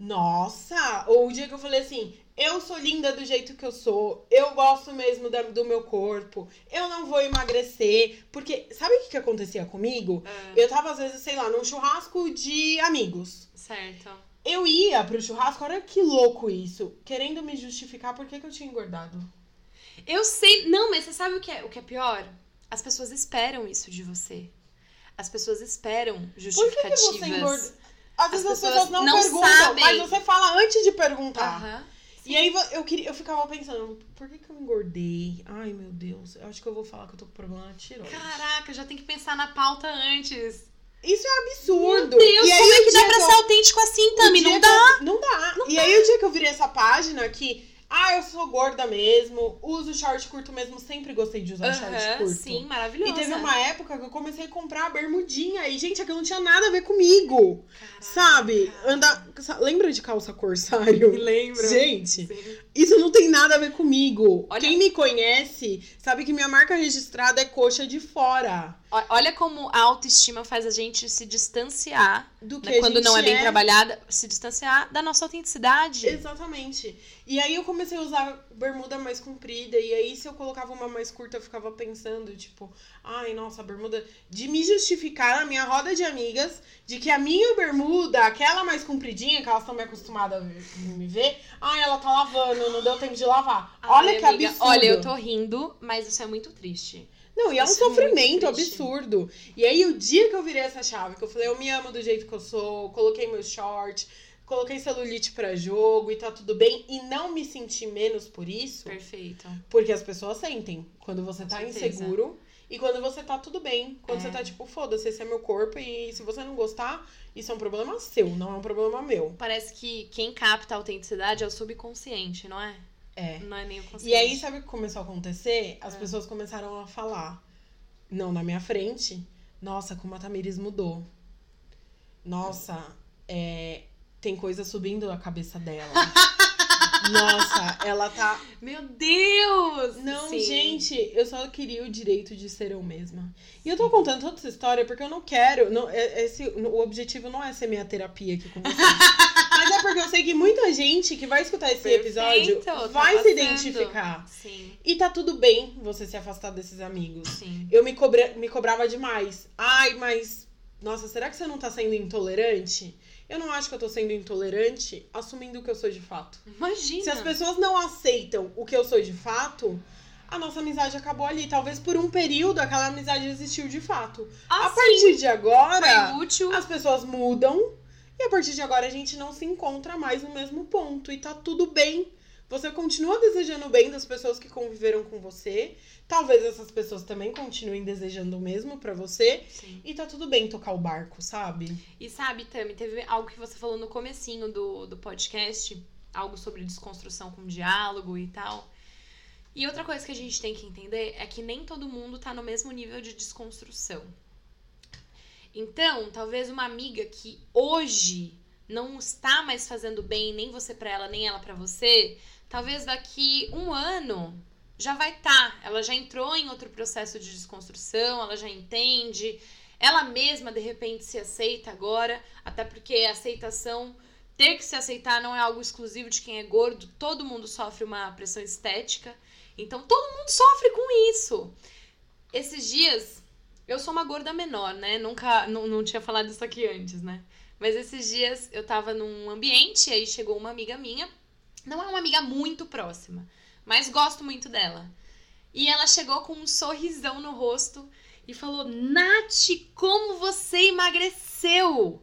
nossa! Ou o dia que eu falei assim, eu sou linda do jeito que eu sou, eu gosto mesmo da- do meu corpo, eu não vou emagrecer. Porque, sabe o que, que acontecia comigo? É, Eu tava, às vezes, sei lá, num churrasco de amigos. certo. Eu ia pro churrasco, olha que louco isso, querendo me justificar por que, que eu tinha engordado. Eu sei. Não, mas você sabe o que é, o que é pior? As pessoas esperam isso de você. As pessoas esperam Por que, justificativas. que você engorda? Às vezes As as, pessoas pessoas não, não perguntam, sabem. mas você fala antes de perguntar. E aí eu, queria, eu ficava pensando, por que, que eu engordei? Ai, meu Deus, eu acho que eu vou falar que eu tô com problema na tiroide. Caraca, já tem que pensar na pauta antes. Isso é absurdo. Meu Deus, e aí, como é que dá pra eu- ser autêntico assim, Tami? Não que dá. eu- não dá. e aí o dia que eu virei essa página que, ah, eu sou gorda mesmo, uso short curto mesmo, sempre gostei de usar short Aham, curto. sim, maravilhosa. E teve uma época que eu comecei a comprar bermudinha. E, gente, aquilo não tinha nada a ver comigo. Caraca. Sabe? Anda. Lembra de calça corsário? lembro. Gente, Sim. Isso não tem nada a ver comigo. Olha- Quem me conhece sabe que minha marca registrada é coxa de fora. Olha como a autoestima faz a gente se distanciar, Do que né, quando não é bem trabalhada, se distanciar da nossa autenticidade. Exatamente. E aí eu comecei a usar bermuda mais comprida. E aí, se eu colocava uma mais curta, eu ficava pensando, tipo, ai, nossa, a bermuda. De me justificar na minha roda de amigas de que a minha bermuda, aquela mais compridinha, que elas estão me acostumadas a me ver, ai, ela tá lavando, não deu tempo de lavar. Ai, Olha que amiga, absurdo. Olha, eu tô rindo, mas isso é muito triste. Não, e é um Isso é sofrimento triste. absurdo. E aí, o dia que eu virei essa chave, que eu falei, eu me amo do jeito que eu sou, coloquei meu short, coloquei celulite pra jogo e tá tudo bem, e não me senti menos por isso, Perfeito. porque as pessoas sentem quando você Com tá certeza. inseguro e quando você tá tudo bem. Quando É. você tá tipo, foda-se, esse é meu corpo e se você não gostar, isso é um problema seu, não é um problema meu. Parece que quem capta a autenticidade é o subconsciente, não é? É. Não é nem o consciente. E aí, sabe o que começou a acontecer? As É. pessoas começaram a falar. Não na minha frente. Nossa, como a Tamires mudou. Nossa, é, tem coisa subindo a cabeça dela. Nossa, ela tá. Meu Deus! Não, Sim. gente, eu só queria o direito de ser eu mesma. E eu tô contando toda essa história porque eu não quero. Não, é- esse, o objetivo não é ser minha terapia aqui com vocês. Mas é porque eu sei que muita gente que vai escutar esse episódio Perfeito, tá vai se identificar. Sim, E tá tudo bem você se afastar desses amigos. sim. Eu me, cobra, me cobrava demais. Ai, mas. Nossa, será que você não tá sendo intolerante? Eu não acho que eu tô sendo intolerante assumindo o que eu sou de fato. Imagina. Se as pessoas não aceitam o que eu sou de fato, a nossa amizade acabou ali. Talvez por um período aquela amizade existiu de fato. Ah, a partir de agora, Foi útil. as pessoas mudam e a partir de agora a gente não se encontra mais no mesmo ponto e tá tudo bem. Você continua desejando o bem das pessoas que conviveram com você. Talvez essas pessoas também continuem desejando o mesmo pra você. Sim. E tá tudo bem tocar o barco, sabe? E sabe, Tami, teve algo que você falou no comecinho do, do podcast, algo sobre desconstrução com diálogo e tal. E outra coisa que a gente tem que entender é que nem todo mundo tá no mesmo nível de desconstrução. Então, talvez uma amiga que hoje não está mais fazendo bem nem você pra ela, nem ela pra você, talvez daqui um ano já vai estar. Tá. Ela já entrou em outro processo de desconstrução, ela já entende, ela mesma de repente se aceita agora, até porque a aceitação, ter que se aceitar não é algo exclusivo de quem é gordo, todo mundo sofre uma pressão estética. Então todo mundo sofre com isso. Esses dias, eu sou uma gorda menor, né? Nunca, não, não tinha falado isso aqui antes, né? Mas esses dias eu tava num ambiente, aí chegou uma amiga minha, não é uma amiga muito próxima, mas gosto muito dela. E ela chegou com um sorrisão no rosto e falou: Nath, como você emagreceu!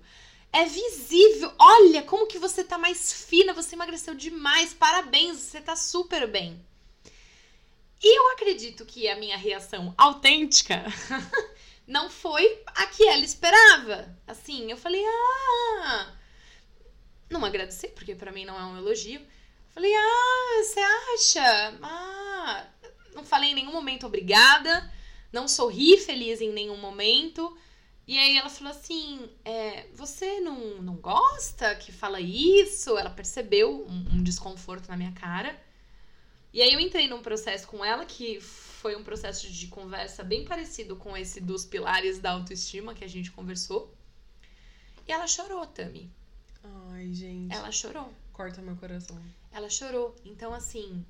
É visível, olha como que você tá mais fina, você emagreceu demais, parabéns, você tá super bem. E eu acredito que a minha reação autêntica não foi a que ela esperava. Assim, eu falei, ah. Não agradeci, porque para mim não é um elogio. Falei, ah, você acha? Ah. Não falei em nenhum momento obrigada. Não sorri feliz em nenhum momento. E aí ela falou assim: é, você não, não gosta que fala isso? Ela percebeu um, um desconforto na minha cara. E aí eu entrei num processo com ela que foi um processo de conversa bem parecido com esse dos pilares da autoestima que a gente conversou. E ela chorou, Tami. Ai, gente. Ela chorou. Corta meu coração. Ela chorou. Então, assim,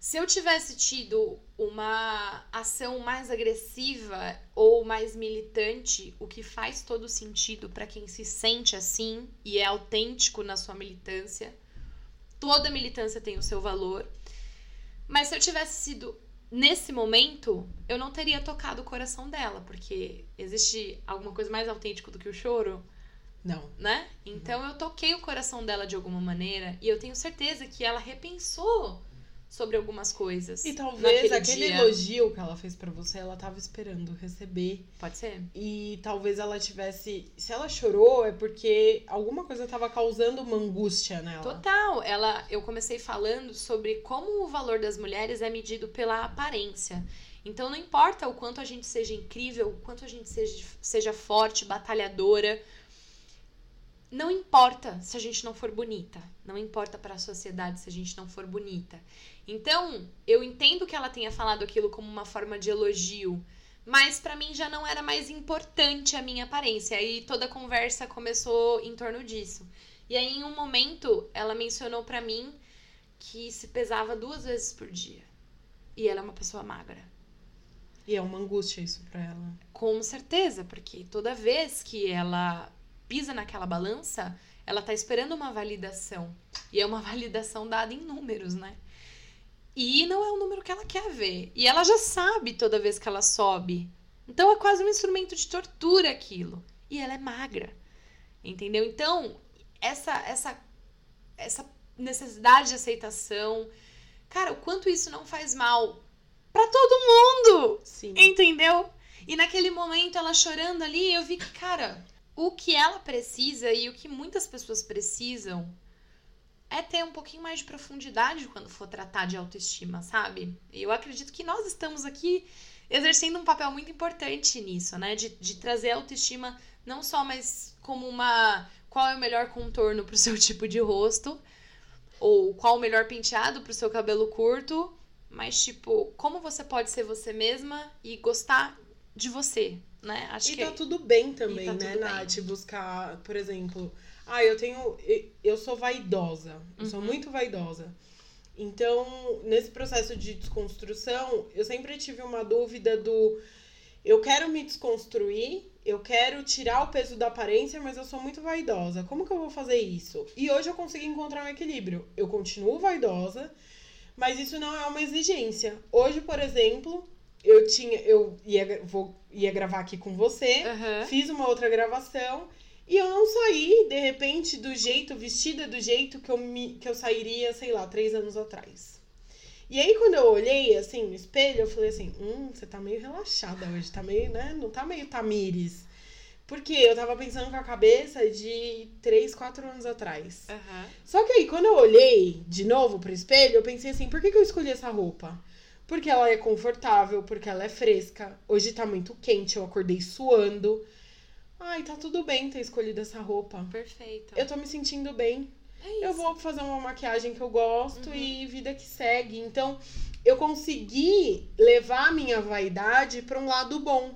se eu tivesse tido uma ação mais agressiva ou mais militante, o que faz todo sentido para quem se sente assim e é autêntico na sua militância, toda militância tem o seu valor. Mas se eu tivesse sido nesse momento, eu não teria tocado o coração dela, porque existe alguma coisa mais autêntica do que o choro? Não. Né? Então eu toquei o coração dela de alguma maneira e eu tenho certeza que ela repensou sobre algumas coisas. E talvez aquele dia. elogio que ela fez para você, ela tava esperando receber. Pode ser? E talvez ela tivesse. Se ela chorou, é porque alguma coisa tava causando uma angústia nela. Total. Ela, eu comecei falando sobre como o valor das mulheres é medido pela aparência. Então não importa o quanto a gente seja incrível, o quanto a gente seja, seja forte, batalhadora. Não importa se a gente não for bonita. Não importa para a sociedade se a gente não for bonita. Então, eu entendo que ela tenha falado aquilo como uma forma de elogio, mas para mim já não era mais importante a minha aparência. Aí toda a conversa começou em torno disso. E aí em um momento ela mencionou para mim que se pesava duas vezes por dia. E ela é uma pessoa magra. E é uma angústia isso pra ela. Com certeza, porque toda vez que ela pisa naquela balança, ela tá esperando uma validação. E é uma validação dada em números, né? E não é o número que ela quer ver. E ela já sabe toda vez que ela sobe. Então é quase um instrumento de tortura aquilo. E ela é magra. Entendeu? Então, essa essa essa necessidade de aceitação, cara, o quanto isso não faz mal para todo mundo. Sim. Entendeu? E naquele momento ela chorando ali, eu vi que, cara, o que ela precisa e o que muitas pessoas precisam é ter um pouquinho mais de profundidade quando for tratar de autoestima, sabe? Eu acredito que nós estamos aqui exercendo um papel muito importante nisso, né? De, de trazer a autoestima não só mais como uma. qual é o melhor contorno pro seu tipo de rosto, ou qual o melhor penteado pro seu cabelo curto, mas tipo, como você pode ser você mesma e gostar de você, né? Acho e que... tá tudo bem também, tá né, Nath? Bem. Buscar, por exemplo, ah, eu tenho. Eu sou vaidosa. Eu uhum. sou muito vaidosa. Então, nesse processo de desconstrução, eu sempre tive uma dúvida do eu quero me desconstruir, eu quero tirar o peso da aparência, mas eu sou muito vaidosa. Como que eu vou fazer isso? E hoje eu consegui encontrar um equilíbrio. Eu continuo vaidosa, Mas isso não é uma exigência. Hoje, por exemplo, eu tinha. Eu ia, vou, ia gravar aqui com você, Aham. fiz uma outra gravação. E eu não saí, de repente, do jeito, vestida do jeito que eu, me, que eu sairia, sei lá, três anos atrás. E aí, quando eu olhei, assim, no espelho, eu falei assim, hum, você tá meio relaxada hoje, tá meio, né? Não tá meio Tamires. Porque eu tava pensando com a cabeça de três, quatro anos atrás. Aham. Só que aí, quando eu olhei de novo pro espelho, eu pensei assim, por que, que eu escolhi essa roupa? Porque ela é confortável, porque ela é fresca. Hoje tá muito quente, eu acordei suando. Ai, tá tudo bem ter escolhido essa roupa. Perfeito. Eu tô me sentindo bem. É isso. Eu vou fazer uma maquiagem que eu gosto e vida que segue. Então, eu consegui levar a minha vaidade pra um lado bom.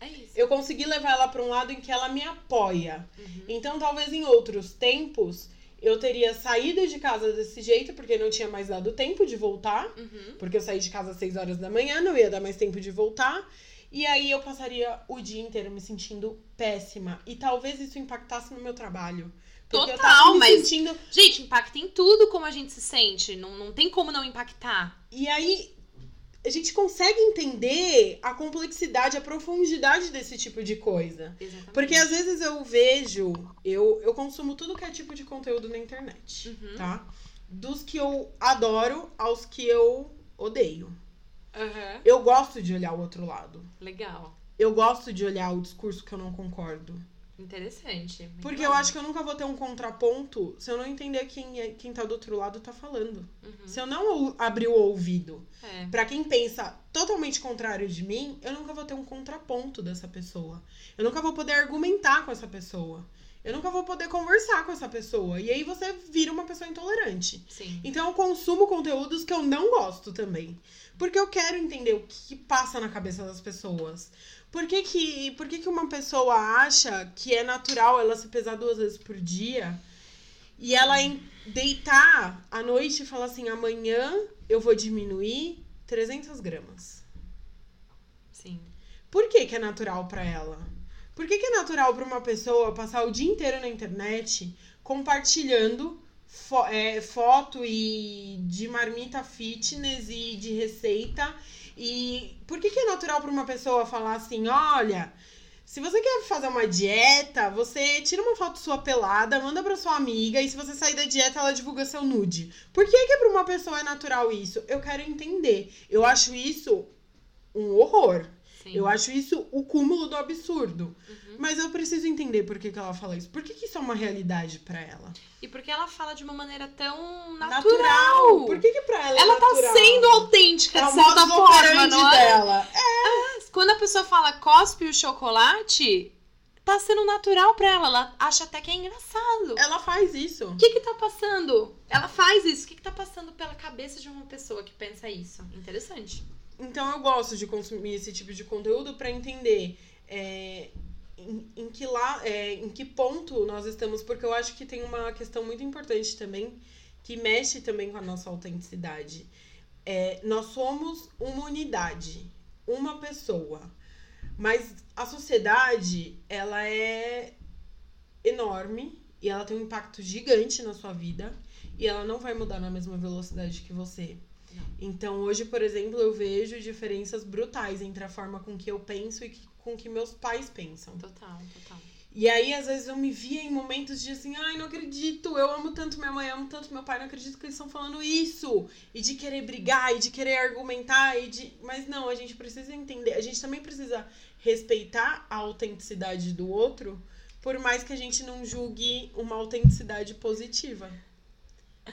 É isso. Eu consegui levar ela pra um lado em que ela me apoia. Uhum. Então, talvez em outros tempos, eu teria saído de casa desse jeito, porque não tinha mais dado tempo de voltar. Uhum. Porque eu saí de casa às 6 horas da manhã, não ia dar mais tempo de voltar. E aí eu passaria o dia inteiro me sentindo péssima. E talvez isso impactasse no meu trabalho. Total, me mas- sentindo. Gente, impacta em tudo como a gente se sente. Não, não tem como não impactar. E aí a gente consegue entender a complexidade, a profundidade desse tipo de coisa. Exatamente. Porque às vezes eu vejo, eu, eu consumo tudo que é tipo de conteúdo na internet, Uhum. tá? Dos que eu adoro aos que eu odeio. Aham. Eu gosto de olhar o outro lado. Legal. Eu gosto de olhar o discurso que eu não concordo. Interessante. Porque bom. eu acho que eu nunca vou ter um contraponto se eu não entender quem, é, quem tá do outro lado tá falando. Uhum. Se eu não abrir o ouvido É. Pra quem pensa totalmente contrário de mim, eu nunca vou ter um contraponto dessa pessoa. Eu nunca vou poder argumentar com essa pessoa. Eu nunca vou poder conversar com essa pessoa. E aí você vira uma pessoa intolerante. Sim. Então eu consumo conteúdos que eu não gosto também. Porque eu quero entender o que passa na cabeça das pessoas. Por que, que, por que, que uma pessoa acha que é natural ela se pesar duas vezes por dia e ela deitar à noite e falar assim: amanhã eu vou diminuir 300 gramas? Sim. Por que, que é natural pra ela? Por que, que é natural pra uma pessoa passar o dia inteiro na internet compartilhando fo- é, foto e de marmita fitness e de receita? E por que, que é natural pra uma pessoa falar assim: olha, se você quer fazer uma dieta, você tira uma foto sua pelada, manda pra sua amiga, e se você sair da dieta, ela divulga seu nude. Por que, que pra uma pessoa é natural isso? Eu quero entender. Eu acho isso um horror. Sim. Eu acho isso o cúmulo do absurdo. Uhum. Mas eu preciso entender por que, que ela fala isso. Por que, que isso é uma realidade pra ela? E porque ela fala de uma maneira tão natural. Por que, que pra ela é Ela tá natural? sendo autêntica, é de certa forma, não é? dela. Quando a pessoa fala cospe o chocolate, tá sendo natural pra ela. Ela acha até que é engraçado. Ela faz isso. O que que tá passando? Ela faz isso. O que que tá passando pela cabeça de uma pessoa que pensa isso? Interessante. Então eu gosto de consumir esse tipo de conteúdo pra entender é, em, em que lá, é, em que ponto nós estamos, porque eu acho que tem uma questão muito importante também que mexe também com a nossa autenticidade. É, nós somos uma unidade, uma pessoa, mas a sociedade ela é enorme e ela tem um impacto gigante na sua vida e ela não vai mudar na mesma velocidade que você. Não. Então, hoje, por exemplo, eu vejo diferenças brutais entre a forma com que eu penso e com que meus pais pensam. Total, total. E aí, às vezes, eu me via em momentos de assim, ai, não acredito, eu amo tanto minha mãe, amo tanto meu pai, não acredito que eles estão falando isso. E de querer brigar, e de querer argumentar, e de. Mas não, a gente precisa entender, a gente também precisa respeitar a autenticidade do outro, por mais que a gente não julgue uma autenticidade positiva.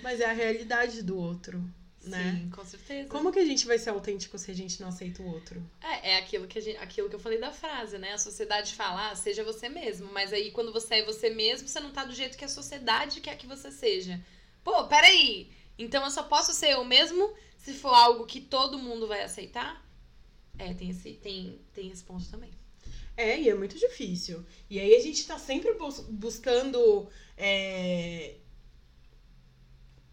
Mas é a realidade do outro, né? Sim, com certeza. Como que a gente vai ser autêntico se a gente não aceita o outro? É, é aquilo que, a gente, aquilo que eu falei da frase, né? A sociedade fala, ah, seja você mesmo. Mas aí, quando você é você mesmo, você não tá do jeito que a sociedade quer que você seja. Pô, peraí. Então eu só posso ser eu mesmo se for algo que todo mundo vai aceitar? É, tem esse, tem, tem esse ponto também. É, e é muito difícil. E aí a gente tá sempre bus- buscando é,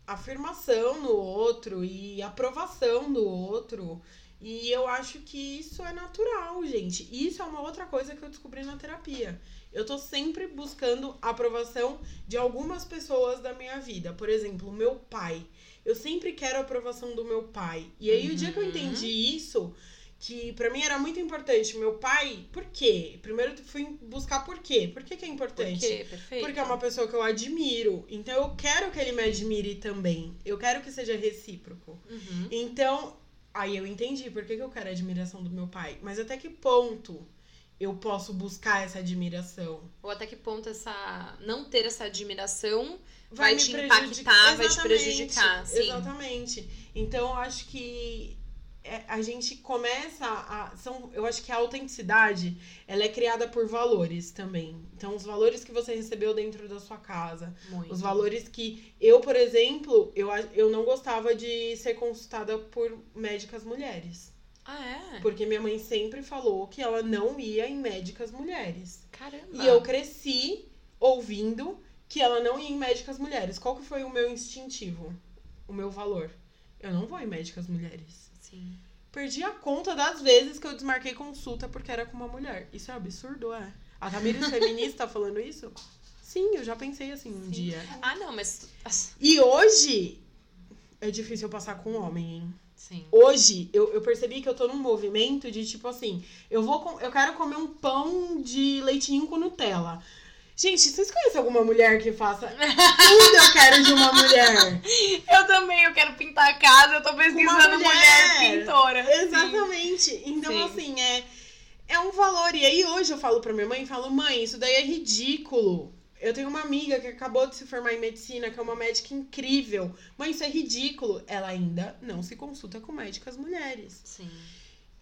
afirmação no outro e aprovação do outro. E eu acho que isso é natural, gente. Isso é uma outra coisa que eu descobri na terapia. Eu tô sempre buscando a aprovação de algumas pessoas da minha vida. Por exemplo, meu pai. Eu sempre quero a aprovação do meu pai. E aí, o dia que eu Uhum. entendi isso, que pra mim era muito importante, meu pai, por quê? Primeiro fui buscar por quê? Por que, que é Por importante? quê? Perfeito. Porque é uma pessoa que eu admiro. Então eu quero que ele me admire também. Eu quero que seja recíproco. Uhum. Então, aí eu entendi por que, que eu quero a admiração do meu pai. Mas até que ponto eu posso buscar essa admiração? Ou até que ponto essa. não ter essa admiração Vai, Vai me te prejudicar. impactar, vai te prejudicar, sim. Exatamente. Então, eu acho que a gente começa a. São, eu acho que a autenticidade ela é criada por valores também. Então, os valores que você recebeu dentro da sua casa. muito. Os valores que eu, por exemplo, eu, eu não gostava de ser consultada por médicas mulheres. Ah, é? Porque minha mãe sempre falou que ela não ia em médicas mulheres. Caramba. E eu cresci ouvindo que ela não ia em médicas mulheres. Qual que foi o meu instintivo? O meu valor? Eu não vou em médicas mulheres. Sim. Perdi a conta das vezes que eu desmarquei consulta porque era com uma mulher. Isso é absurdo, é? A Tamires feminista tá falando isso? Sim, eu já pensei assim um Sim. dia. Ah, não, mas. E hoje é difícil eu passar com um homem, hein? Sim. Hoje eu, eu percebi que eu tô num movimento de tipo assim, eu vou com- eu quero comer um pão de leitinho com Nutella. Gente, vocês conhecem alguma mulher que faça tudo eu quero de uma mulher? Eu também, eu quero pintar a casa, eu tô pesquisando mulher. mulher, pintora. Exatamente. Então, Sim. assim, é, é um valor. E aí, hoje eu falo pra minha mãe e falo, mãe, isso daí é ridículo. Eu tenho uma amiga que acabou de se formar em medicina, que é uma médica incrível. Mãe, isso é ridículo. Ela ainda não se consulta com médicas mulheres. Sim.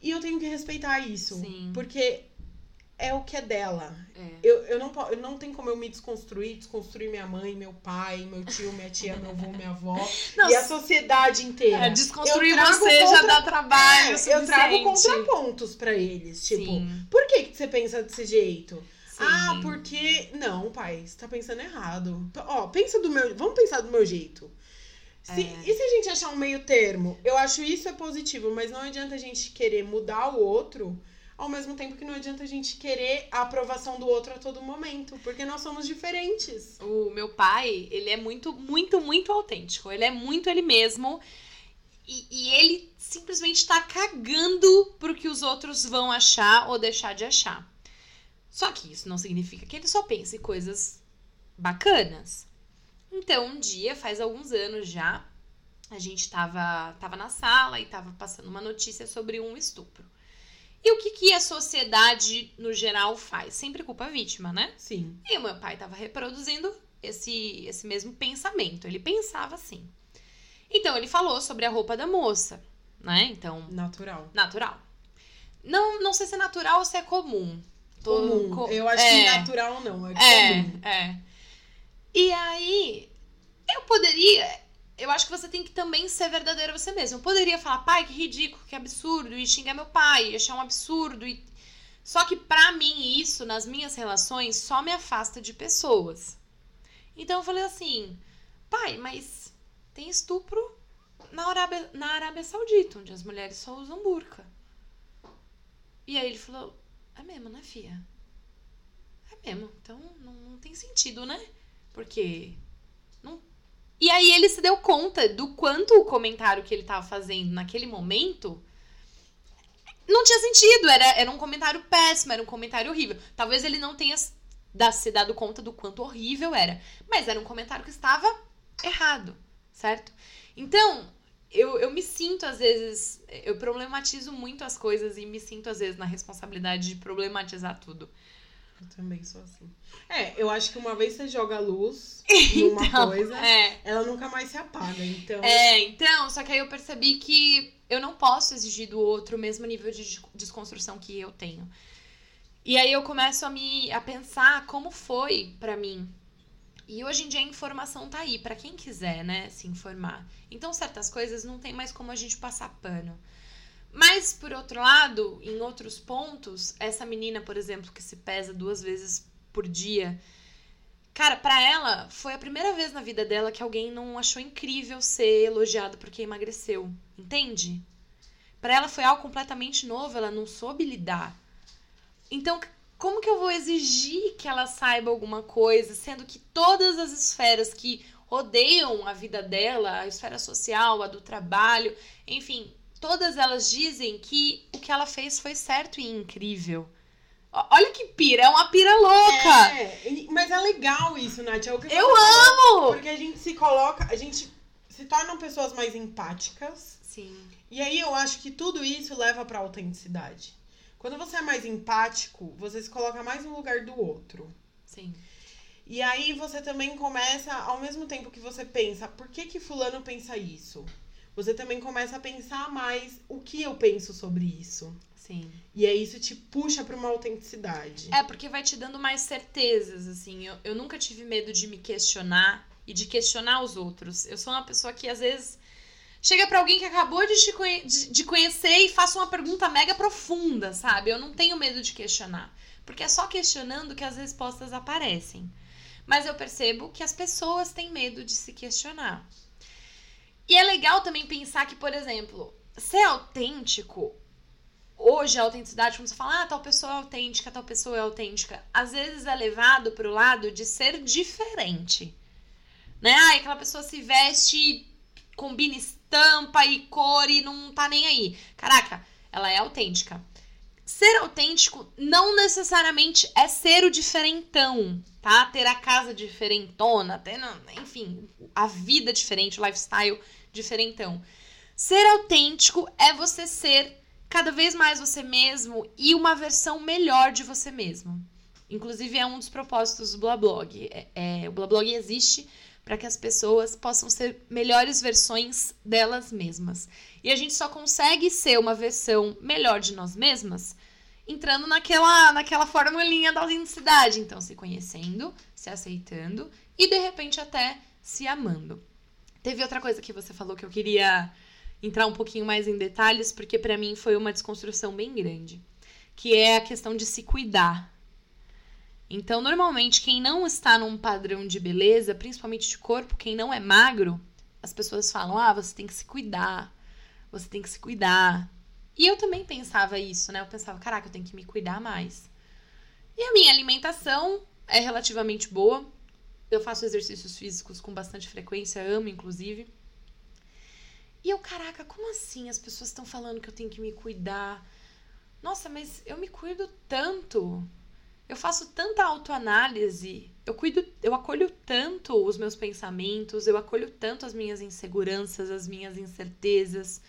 E eu tenho que respeitar isso. Sim. Porque é o que é dela. É. Eu, eu, não, eu não tem como eu me desconstruir, desconstruir minha mãe, meu pai, meu tio, minha tia, meu avô, minha avó. Não, e a sociedade inteira. é, desconstruir você já contra- dá trabalho. É, eu trago contrapontos pra eles. Tipo, Sim, por que, que você pensa desse jeito? sim. Ah, porque. Não, pai, você tá pensando errado. Ó, pensa do meu. Vamos pensar do meu jeito. Se- É. E se a gente achar um meio termo? Eu acho isso é positivo, mas não adianta a gente querer mudar o outro, ao mesmo tempo que não adianta a gente querer a aprovação do outro a todo momento, porque nós somos diferentes. O meu pai, ele é muito, muito, muito autêntico. Ele é muito ele mesmo. E, e ele simplesmente tá cagando pro que os outros vão achar ou deixar de achar. Só que isso não significa que ele só pense coisas bacanas. Então, um dia, faz alguns anos já, a gente tava, tava na sala e tava passando uma notícia sobre um estupro. E o que, que a sociedade, no geral, faz? Sempre culpa a vítima, né? Sim. E o meu pai estava reproduzindo esse, esse mesmo pensamento. Ele pensava assim. Então ele falou sobre a roupa da moça, né? Então, Natural. natural. Não, não sei se é natural ou se é comum. Tô- Comum. co- Eu acho que é, natural não, é, É, comum. é. E aí, eu poderia. Eu acho que você tem que também ser verdadeiro você mesmo. Eu poderia falar, pai, que ridículo, que absurdo, e xingar meu pai, e achar um absurdo. E... Só que pra mim, isso, nas minhas relações, só me afasta de pessoas. Então eu falei assim, pai, mas tem estupro na Arábia, na Arábia Saudita, onde as mulheres só usam burca. E aí ele falou, é mesmo, né, fia? É mesmo. Então não, não tem sentido, né? Porque. E aí ele se deu conta do quanto o comentário que ele tava fazendo naquele momento não tinha sentido. Era, era um comentário péssimo, era um comentário horrível. Talvez ele não tenha se dado conta do quanto horrível era. Mas era um comentário que estava errado, certo? Então, eu, eu me sinto, às vezes. Eu problematizo muito as coisas e me sinto, às vezes, na responsabilidade de problematizar tudo. Eu também sou assim. É, eu acho que uma vez você joga a luz numa Então, coisa, É. ela nunca mais se apaga. Então, É, então, só que aí eu percebi que eu não posso exigir do outro o mesmo nível de des- desconstrução que eu tenho. E aí eu começo a me a pensar como foi pra mim. E hoje em dia a informação tá aí pra quem quiser, né, se informar. Então certas coisas não tem mais como a gente passar pano. Mas por outro lado, em outros pontos, essa menina, por exemplo, que se pesa duas vezes por dia, Cara, pra ela, foi a primeira vez na vida dela que alguém não achou incrível ser elogiado porque emagreceu. Entende? Para ela foi algo completamente novo, ela não soube lidar. Então, como que eu vou exigir que ela saiba alguma coisa, sendo que todas as esferas que rodeiam a vida dela, a esfera social, a do trabalho, enfim, todas elas dizem que o que ela fez foi certo e incrível. Olha que pira, é uma pira louca. É, mas é legal isso, Nath. É o que eu amo! Porque a gente se coloca, a gente se tornam pessoas mais empáticas. Sim. E aí eu acho que tudo isso leva pra autenticidade. Quando você é mais empático, você se coloca mais no lugar do outro. Sim. E aí você também começa, ao mesmo tempo que você pensa, por que que fulano pensa isso? Você também começa a pensar mais o que eu penso sobre isso. Sim. E aí isso te puxa para uma autenticidade. É, porque vai te dando mais certezas, assim. Eu, eu nunca tive medo de me questionar e de questionar os outros. Eu sou uma pessoa que às vezes chega para alguém que acabou de te conhe de, de conhecer e faça uma pergunta mega profunda, sabe? Eu não tenho medo de questionar. Porque é só questionando que as respostas aparecem. Mas eu percebo que as pessoas têm medo de se questionar. E é legal também pensar que, por exemplo, ser autêntico, hoje a autenticidade, quando você fala, ah, tal pessoa é autêntica, tal pessoa é autêntica, às vezes é levado para o lado de ser diferente. Né? Ah, aquela pessoa se veste, combina estampa e cor e não tá nem aí. Caraca, ela é autêntica. Ser autêntico não necessariamente é ser o diferentão, tá? Ter a casa diferentona, ter, enfim, a vida diferente, o lifestyle diferentão. Ser autêntico é você ser cada vez mais você mesmo e uma versão melhor de você mesmo. Inclusive, é um dos propósitos do Blablog. É, é, o Blablog existe para que as pessoas possam ser melhores versões delas mesmas. E a gente só consegue ser uma versão melhor de nós mesmas entrando naquela, naquela formulinha da autenticidade. Então, se conhecendo, se aceitando e de repente até se amando. Teve outra coisa que você falou que eu queria entrar um pouquinho mais em detalhes, porque para mim foi uma desconstrução bem grande, que é a questão de se cuidar. Então, normalmente, quem não está num padrão de beleza, principalmente de corpo, quem não é magro, as pessoas falam: ah, você tem que se cuidar, você tem que se cuidar. E eu também pensava isso, né? Eu pensava: caraca, eu tenho que me cuidar mais. E a minha alimentação é relativamente boa. Eu faço exercícios físicos com bastante frequência, amo inclusive. E eu, caraca, como assim as pessoas estão falando que eu tenho que me cuidar? Nossa, mas eu me cuido tanto. Eu faço tanta autoanálise. Eu cuido, eu acolho tanto os meus pensamentos, eu acolho tanto as minhas inseguranças, as minhas incertezas.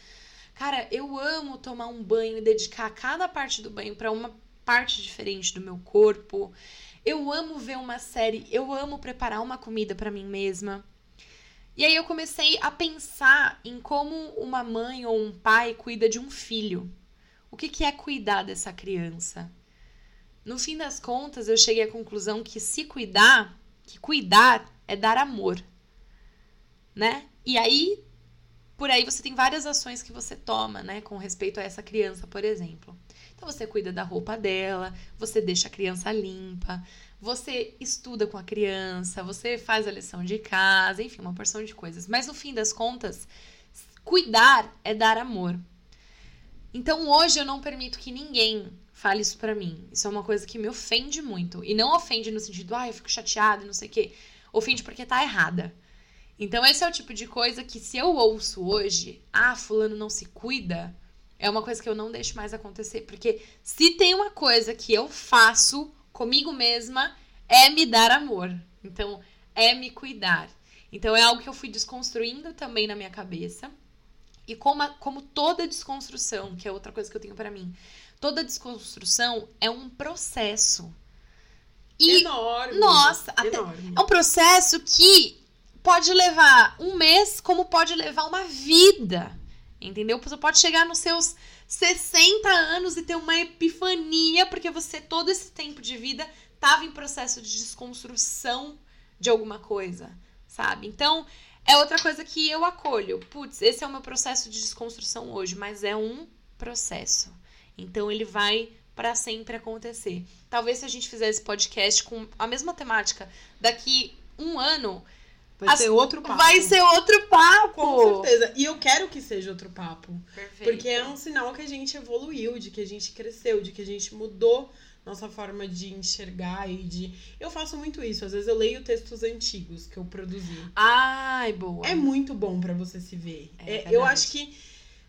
Cara, eu amo tomar um banho e dedicar cada parte do banho para uma parte diferente do meu corpo. Eu amo ver uma série, eu amo preparar uma comida para mim mesma. E aí eu comecei a pensar em como uma mãe ou um pai cuida de um filho. O que, que é cuidar dessa criança? No fim das contas, eu cheguei à conclusão que se cuidar, que cuidar é dar amor, né? E aí, por aí você tem várias ações que você toma, né, com respeito a essa criança, por exemplo. Você cuida da roupa dela, você deixa a criança limpa, você estuda com a criança, você faz a lição de casa, enfim, uma porção de coisas. Mas no fim das contas, cuidar é dar amor. Então hoje eu não permito que ninguém fale isso para mim. Isso é uma coisa que me ofende muito. E não ofende no sentido, ah, eu fico chateada e não sei o quê. Ofende porque tá errada. Então esse é o tipo de coisa que se eu ouço hoje, ah, fulano não se cuida, é uma coisa que eu não deixo mais acontecer. Porque se tem uma coisa que eu faço comigo mesma, é me dar amor. Então, é me cuidar. Então, é algo que eu fui desconstruindo também na minha cabeça. E como, a, como toda desconstrução, que é outra coisa que eu tenho para mim, toda desconstrução é um processo. E, enorme. Nossa, enorme. É um processo que pode levar um mês, como pode levar uma vida. Entendeu? Você pode chegar nos seus 60 anos e ter uma epifania, porque você, todo esse tempo de vida, estava em processo de desconstrução de alguma coisa, sabe? Então, é outra coisa que eu acolho. Putz, esse é o meu processo de desconstrução hoje, mas é um processo. Então, ele vai para sempre acontecer. Talvez se a gente fizer esse podcast com a mesma temática daqui um ano, Vai As- ser outro papo. Vai ser outro papo. Com certeza. E eu quero que seja outro papo. Perfeito. Porque é um sinal que a gente evoluiu, de que a gente cresceu, de que a gente mudou nossa forma de enxergar e de. Eu faço muito isso. Às vezes eu leio textos antigos que eu produzi. Ai, boa. É muito bom pra você se ver. É É, verdade. eu acho que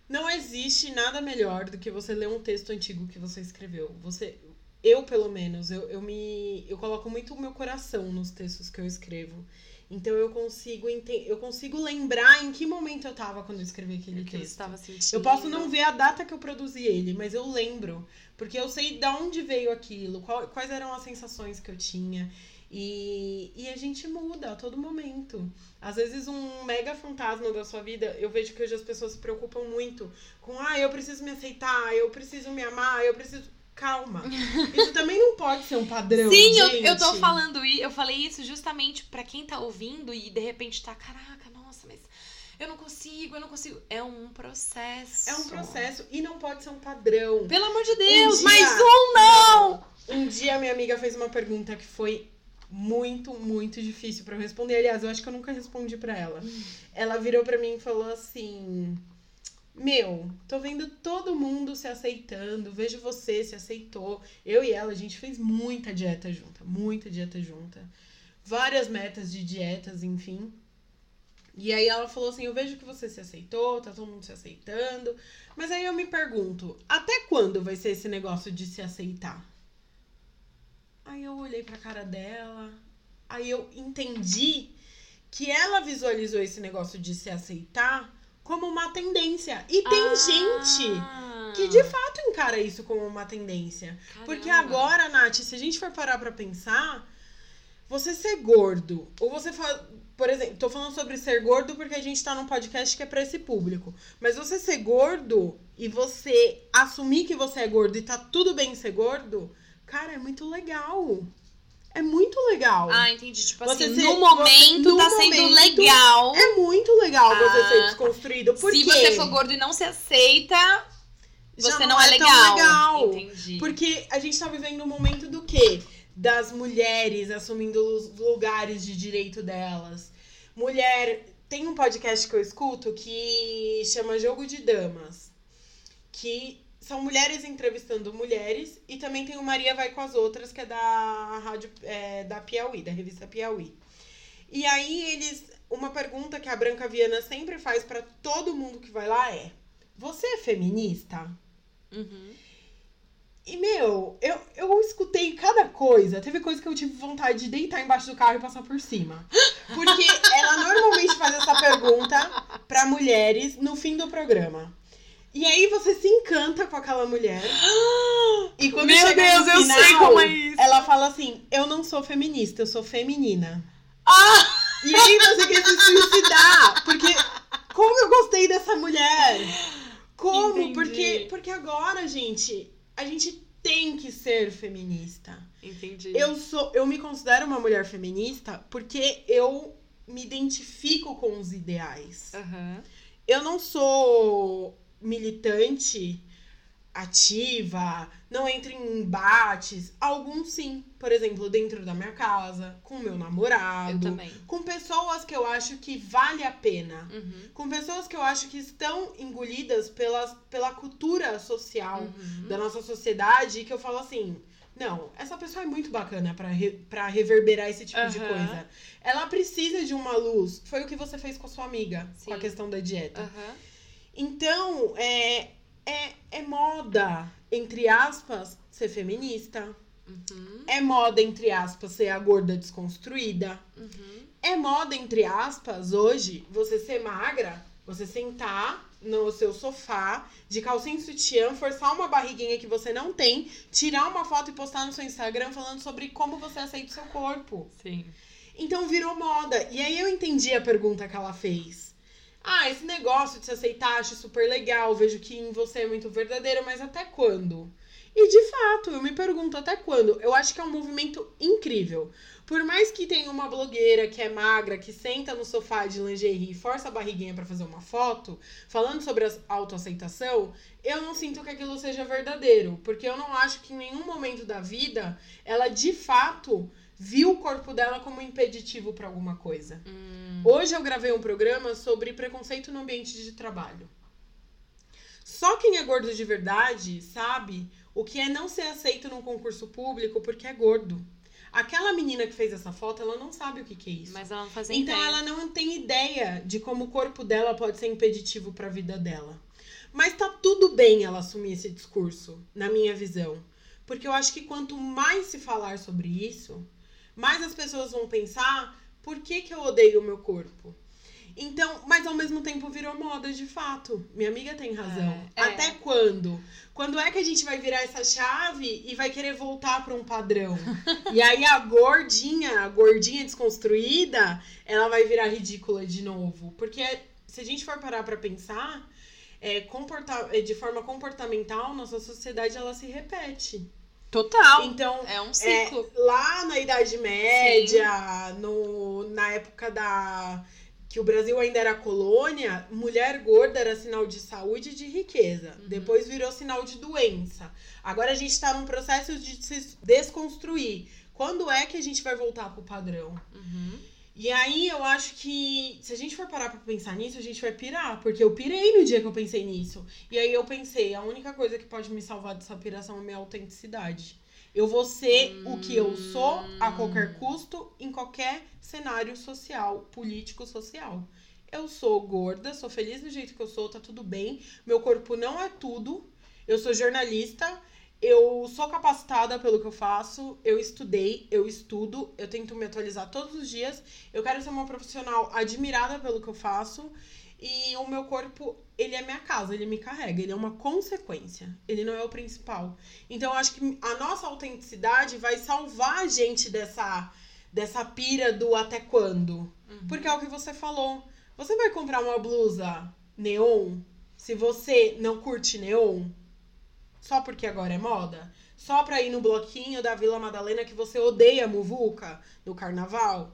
não existe nada melhor do que você ler um texto antigo que você escreveu. Você, eu pelo menos, eu, eu me, eu coloco muito o meu coração nos textos que eu escrevo. Então eu consigo eu consigo lembrar em que momento eu tava quando eu escrevi aquele você texto. estava sentindo. Eu posso não ver a data que eu produzi ele, mas eu lembro. Porque eu sei de onde veio aquilo, qual- quais eram as sensações que eu tinha. E, e a gente muda a todo momento. Às vezes, um mega fantasma da sua vida, eu vejo que hoje as pessoas se preocupam muito com, ah, eu preciso me aceitar, eu preciso me amar, eu preciso. Calma. Isso também não pode ser um padrão. Sim, eu, gente. eu tô falando isso, eu falei isso justamente pra quem tá ouvindo e de repente tá, caraca, nossa, mas eu não consigo, eu não consigo. É um processo. É um processo e não pode ser um padrão. Pelo amor de Deus, dia- mais um não! Um dia minha amiga fez uma pergunta que foi muito, muito difícil pra eu responder. Aliás, eu acho que eu nunca respondi pra ela. Ela virou pra mim e falou assim: Meu, tô vendo todo mundo se aceitando, vejo você se aceitou. Eu e ela, a gente fez muita dieta junta, muita dieta junta. Várias metas de dietas, enfim. E aí ela falou assim: Eu vejo que você se aceitou, tá todo mundo se aceitando. Mas aí eu me pergunto: até quando vai ser esse negócio de se aceitar? Aí eu olhei pra cara dela, aí eu entendi que ela visualizou esse negócio de se aceitar como uma tendência. E tem Ah, gente que de fato encara isso como uma tendência. Porque caramba. agora, Nath, se a gente for parar pra pensar, você ser gordo, ou você fa... por exemplo, tô falando sobre ser gordo porque a gente tá num podcast que é pra esse público. Mas você ser gordo e você assumir que você é gordo e tá tudo bem ser gordo, cara, é muito legal. É muito legal. Ah, entendi. Tipo Você assim, ser- no momento você- no tá sendo momento, legal. É muito legal você Ah, ser desconstruído. Porque Se você for gordo e não se aceita, já você não, é, tão legal. legal. Entendi. Porque a gente tá vivendo um momento do quê? Das mulheres assumindo os lugares de direito delas. Mulher. Tem um podcast que eu escuto que chama Jogo de Damas. Que são mulheres entrevistando mulheres. E também tem o Maria Vai com as Outras, que é da rádio é, da Piauí, da revista Piauí. E aí eles. Uma pergunta que a Branca Viana sempre faz pra todo mundo que vai lá é: Você é feminista? Uhum. E, meu, eu, eu escutei cada coisa. Teve coisa que eu tive vontade de deitar embaixo do carro e passar por cima. Porque ela normalmente faz essa pergunta pra mulheres no fim do programa. E aí você se encanta com aquela mulher. E quando Meu Deus, eu sei como é isso. Ela fala assim: Eu não sou feminista, eu sou feminina. Ah! E aí você quer se suicidar. Porque como eu gostei dessa mulher? Como? Entendi. Porque, porque agora, gente, a gente tem que ser feminista. Entendi. Eu sou, eu me considero uma mulher feminista porque eu me identifico com os ideais. Aham. Eu não sou militante ativa, não entro em embates. Alguns sim. Por exemplo, dentro da minha casa, com meu namorado. Eu também. Com pessoas que eu acho que vale a pena. Uhum. Com pessoas que eu acho que estão engolidas pelas, pela cultura social Uhum. da nossa sociedade e que eu falo assim. Não, essa pessoa é muito bacana pra, re, pra reverberar esse tipo de Aham. coisa. Ela precisa de uma luz. Foi o que você fez com a sua amiga, com a Sim. questão da dieta. Aham. Então, é, é, é moda, entre aspas, ser feminista. Uhum. É moda, entre aspas, ser a gorda desconstruída. Uhum. É moda, entre aspas, hoje, você ser magra, você sentar no seu sofá, de calcinha e sutiã, forçar uma barriguinha que você não tem, tirar uma foto e postar no seu Instagram falando sobre como você aceita o seu corpo. Sim. Então virou moda. E aí eu entendi a pergunta que ela fez. Ah, esse negócio de se aceitar, acho super legal, vejo que em você é muito verdadeiro, mas até quando? E de fato, eu me pergunto até quando. Eu acho que é um movimento incrível. Por mais que tenha uma blogueira que é magra, que senta no sofá de lingerie e força a barriguinha pra fazer uma foto, falando sobre a autoaceitação, eu não sinto que aquilo seja verdadeiro. Porque eu não acho que em nenhum momento da vida ela de fato viu o corpo dela como impeditivo pra alguma coisa. Hum. Hoje eu gravei um programa sobre preconceito no ambiente de trabalho. Só quem é gordo de verdade sabe o que é não ser aceito num concurso público porque é gordo. Aquela menina que fez essa foto, ela não sabe o que, que é isso. Mas ela não fazia Então ideia. ela não tem ideia de como o corpo dela pode ser impeditivo para a vida dela. Mas tá tudo bem ela assumir esse discurso, na minha visão. Porque eu acho que quanto mais se falar sobre isso, mais as pessoas vão pensar por que, que eu odeio o meu corpo. Então, mas ao mesmo tempo virou moda de fato. Minha amiga tem razão. É, é. Até quando? Quando é que a gente vai virar essa chave e vai querer voltar para um padrão? e aí a gordinha, a gordinha desconstruída, ela vai virar ridícula de novo. Porque se a gente for parar para pensar, é, comporta é, de forma comportamental, nossa sociedade ela se repete. Total. Então, É um ciclo. lá na Idade Média, no, na época da que o Brasil ainda era colônia, mulher gorda era sinal de saúde e de riqueza. Uhum. Depois virou sinal de doença. Agora a gente está num processo de se desconstruir. Quando é que a gente vai voltar pro padrão? Uhum. E aí eu acho que se a gente for parar pra pensar nisso, a gente vai pirar. Porque eu pirei no dia que eu pensei nisso. E aí eu pensei, a única coisa que pode me salvar dessa piração é a minha autenticidade. Eu vou ser o que eu sou a qualquer custo, em qualquer cenário social, político, social. Eu sou gorda, sou feliz do jeito que eu sou, tá tudo bem. Meu corpo não é tudo. Eu sou jornalista, eu sou capacitada pelo que eu faço, eu estudei, eu estudo, eu tento me atualizar todos os dias. Eu quero ser uma profissional admirada pelo que eu faço. E o meu corpo, ele é minha casa, ele me carrega, ele é uma consequência, ele não é o principal. Então eu acho que a nossa autenticidade vai salvar a gente dessa, dessa pira do até quando. Porque é o que você falou. Você vai comprar uma blusa neon se você não curte neon? Só porque agora é moda? Só pra ir no bloquinho da Vila Madalena que você odeia a muvuca no carnaval?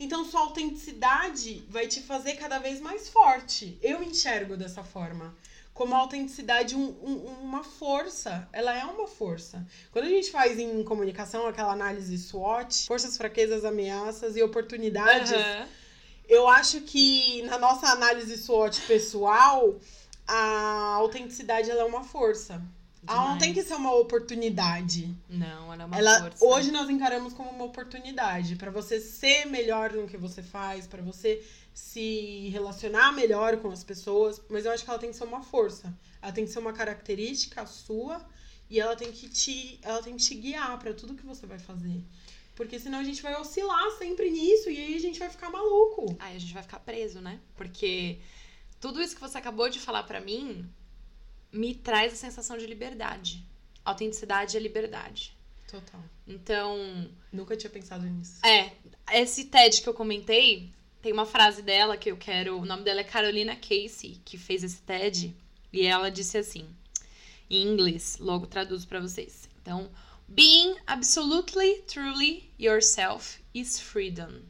Então sua autenticidade vai te fazer cada vez mais forte. Eu enxergo dessa forma. Como a autenticidade um, um- uma força. Ela é uma força. Quando a gente faz em comunicação aquela análise SWOT, forças, fraquezas, ameaças e oportunidades, Aham. eu acho que na nossa análise SWOT pessoal, a autenticidade ela é uma força. Ela não tem que ser uma oportunidade. Não, ela é uma Ela, força. hoje nós encaramos como uma oportunidade para você ser melhor no que você faz, para você se relacionar melhor com as pessoas, mas eu acho que ela tem que ser uma força. Ela tem que ser uma característica sua e ela tem que te, ela tem que te guiar para tudo que você vai fazer. Porque senão a gente vai oscilar sempre nisso e aí a gente vai ficar maluco. Aí a gente vai ficar preso, né? Porque tudo isso que você acabou de falar pra mim me traz a sensação de liberdade. Autenticidade é liberdade. Total. Então, Nunca tinha pensado nisso. é, esse TED que eu comentei, tem uma frase dela que eu quero. O nome dela é Carolina Casey, que fez esse TED. E ela disse assim, em inglês, logo traduzo pra vocês. Então, being absolutely, truly yourself is freedom.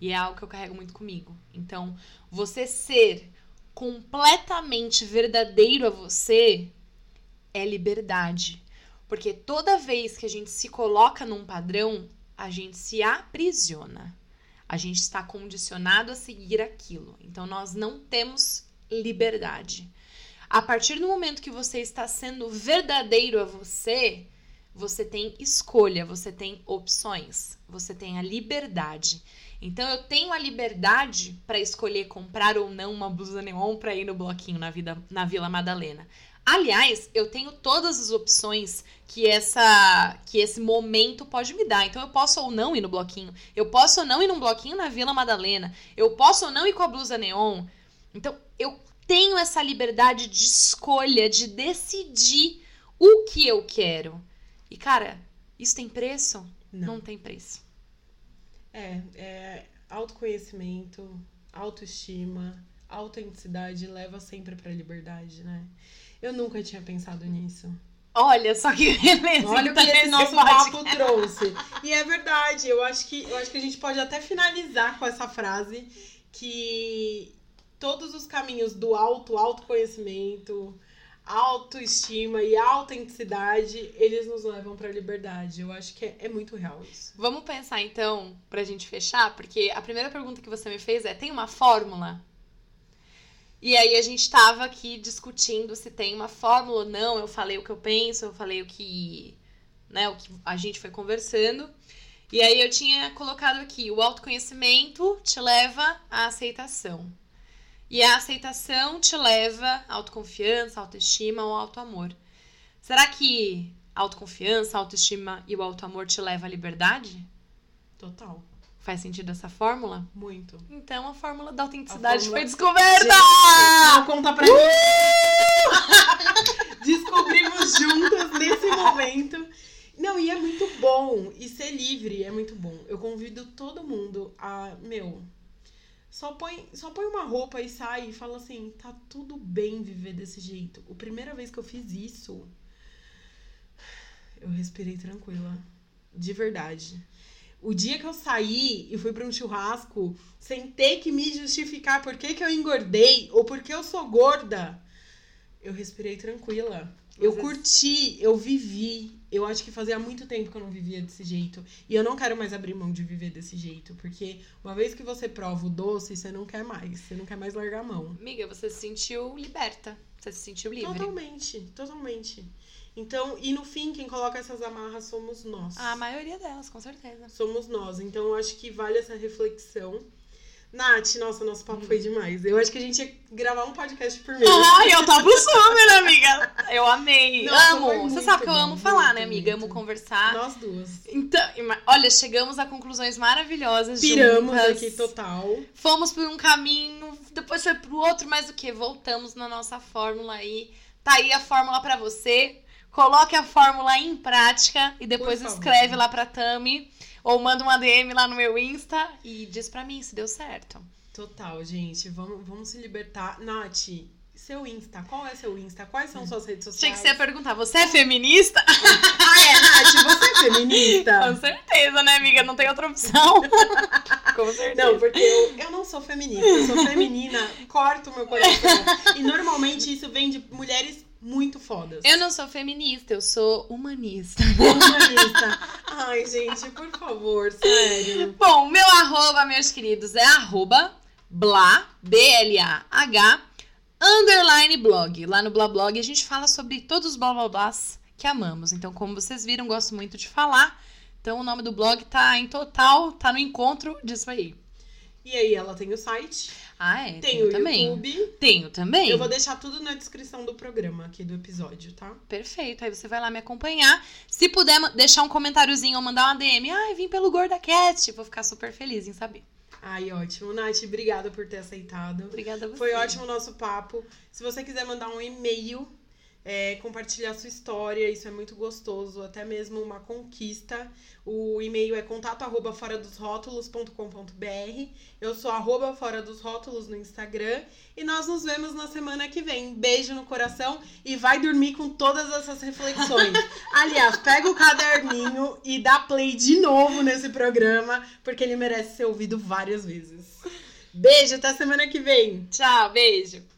E é algo que eu carrego muito comigo. Então, você ser completamente verdadeiro a você é liberdade. Porque toda vez que a gente se coloca num padrão, a gente se aprisiona. A gente está condicionado a seguir aquilo. Então nós não temos liberdade. A partir do momento que você está sendo verdadeiro a você, você tem escolha, você tem opções, você tem a liberdade. Então eu tenho a liberdade para escolher comprar ou não uma blusa neon para ir no bloquinho na, vida, na Vila Madalena. Aliás, eu tenho todas as opções que essa que esse momento pode me dar. Então eu posso ou não ir no bloquinho. Eu posso ou não ir num bloquinho na Vila Madalena. Eu posso ou não ir com a blusa neon. Então eu tenho essa liberdade de escolha, de decidir o que eu quero. E cara, isso tem preço? Não. Não tem preço. É, é autoconhecimento, autoestima, autenticidade leva sempre pra liberdade, né? Eu nunca tinha pensado nisso. Olha só que beleza. Olha o que então, esse nosso papo trouxe. E é verdade, eu acho que eu acho que a gente pode até finalizar com essa frase que todos os caminhos do auto autoconhecimento, autoestima e autenticidade, eles nos levam pra liberdade. Eu acho que é, é muito real isso. Vamos pensar então, pra gente fechar, porque a primeira pergunta que você me fez é: tem uma fórmula? E aí a gente tava aqui discutindo se tem uma fórmula ou não. Eu falei o que eu penso, eu falei o que, né, o que a gente foi conversando. E aí eu tinha colocado aqui: o autoconhecimento te leva à aceitação. E a aceitação te leva à autoconfiança, autoestima ou autoamor. Será que autoconfiança, autoestima e o autoamor te leva à liberdade? Total. Faz sentido essa fórmula? Muito. Então a fórmula da autenticidade fórmula- foi descoberta! Não, conta pra mim. Descobrimos juntas nesse momento. Não, e é muito bom. E ser livre é muito bom. Eu convido todo mundo a. Meu. Só põe, só põe uma roupa e sai e fala assim: tá tudo bem viver desse jeito. A primeira vez que eu fiz isso, eu respirei tranquila. De verdade. O dia que eu saí e fui pra um churrasco sem ter que me justificar por que, que eu engordei ou porque eu sou gorda, eu respirei tranquila. Eu curti, eu vivi. Eu acho que fazia muito tempo que eu não vivia desse jeito. E eu não quero mais abrir mão de viver desse jeito. Porque uma vez que você prova o doce, você não quer mais. Você não quer mais largar a mão. Amiga, você se sentiu liberta. Você se sentiu livre. Totalmente, totalmente. Então, e no fim, quem coloca essas amarras somos nós. A maioria delas, com certeza. Somos nós. Então, eu acho que vale essa reflexão. Nath, nossa, nosso papo foi demais. Eu acho que a gente ia gravar um podcast por mês. Ai, eu tava super, amiga. Eu amei. Nossa, amo. Você sabe que eu bom, amo falar, né, amiga? muito. Amo conversar. Nós duas. Então, olha, chegamos a conclusões maravilhosas Piramos juntas. aqui total. Fomos por um caminho, depois foi pro outro, mas o que? Voltamos na nossa fórmula aí. Tá aí a fórmula pra você. Coloque a fórmula em prática e depois escreve lá pra Tami ou manda uma DM lá no meu Insta e diz pra mim se deu certo. Total, gente. Vamos, vamos se libertar. Nath, seu Insta. Qual é seu Insta? Quais são suas redes Tinha sociais? que ser perguntar, você é feminista? Ah, é, Nath, você é feminista? Com certeza, né, amiga? Não tem outra opção. Com certeza. Não, porque eu, eu não sou feminista, eu sou feminina, corta o meu coração. E normalmente isso vem de mulheres muito fodas. Eu não sou feminista, eu sou humanista. Humanista. Ai, gente, por favor, sério. Bom, meu arroba, meus queridos, é arroba blá, B-L-A-H, underline blog. Lá no Blá Blog a gente fala sobre todos os blá blá blás que amamos. Então, como vocês viram, gosto muito de falar. Então, o nome do blog tá em total, tá no encontro disso aí. E aí, ela tem o site, Ah, é? tem tenho o também. YouTube. Tenho também. Eu vou deixar tudo na descrição do programa aqui do episódio, tá? Perfeito. Aí você vai lá me acompanhar. Se puder deixar um comentáriozinho ou mandar uma DM, ai, vim pelo GordaCast, vou ficar super feliz em saber. Ai, ótimo. Nath, obrigada por ter aceitado. Obrigada a você. Foi ótimo o nosso papo. Se você quiser mandar um e-mail, é, compartilhar sua história, isso é muito gostoso, até mesmo uma conquista. O e-mail é contato arroba fora dos rótulos.com.br. Eu sou arroba fora dos rótulos no Instagram. E nós nos vemos na semana que vem. Beijo no coração e vai dormir com todas essas reflexões. Aliás, pega o caderninho e dá play de novo nesse programa, porque ele merece ser ouvido várias vezes. Beijo, até semana que vem! Tchau, beijo.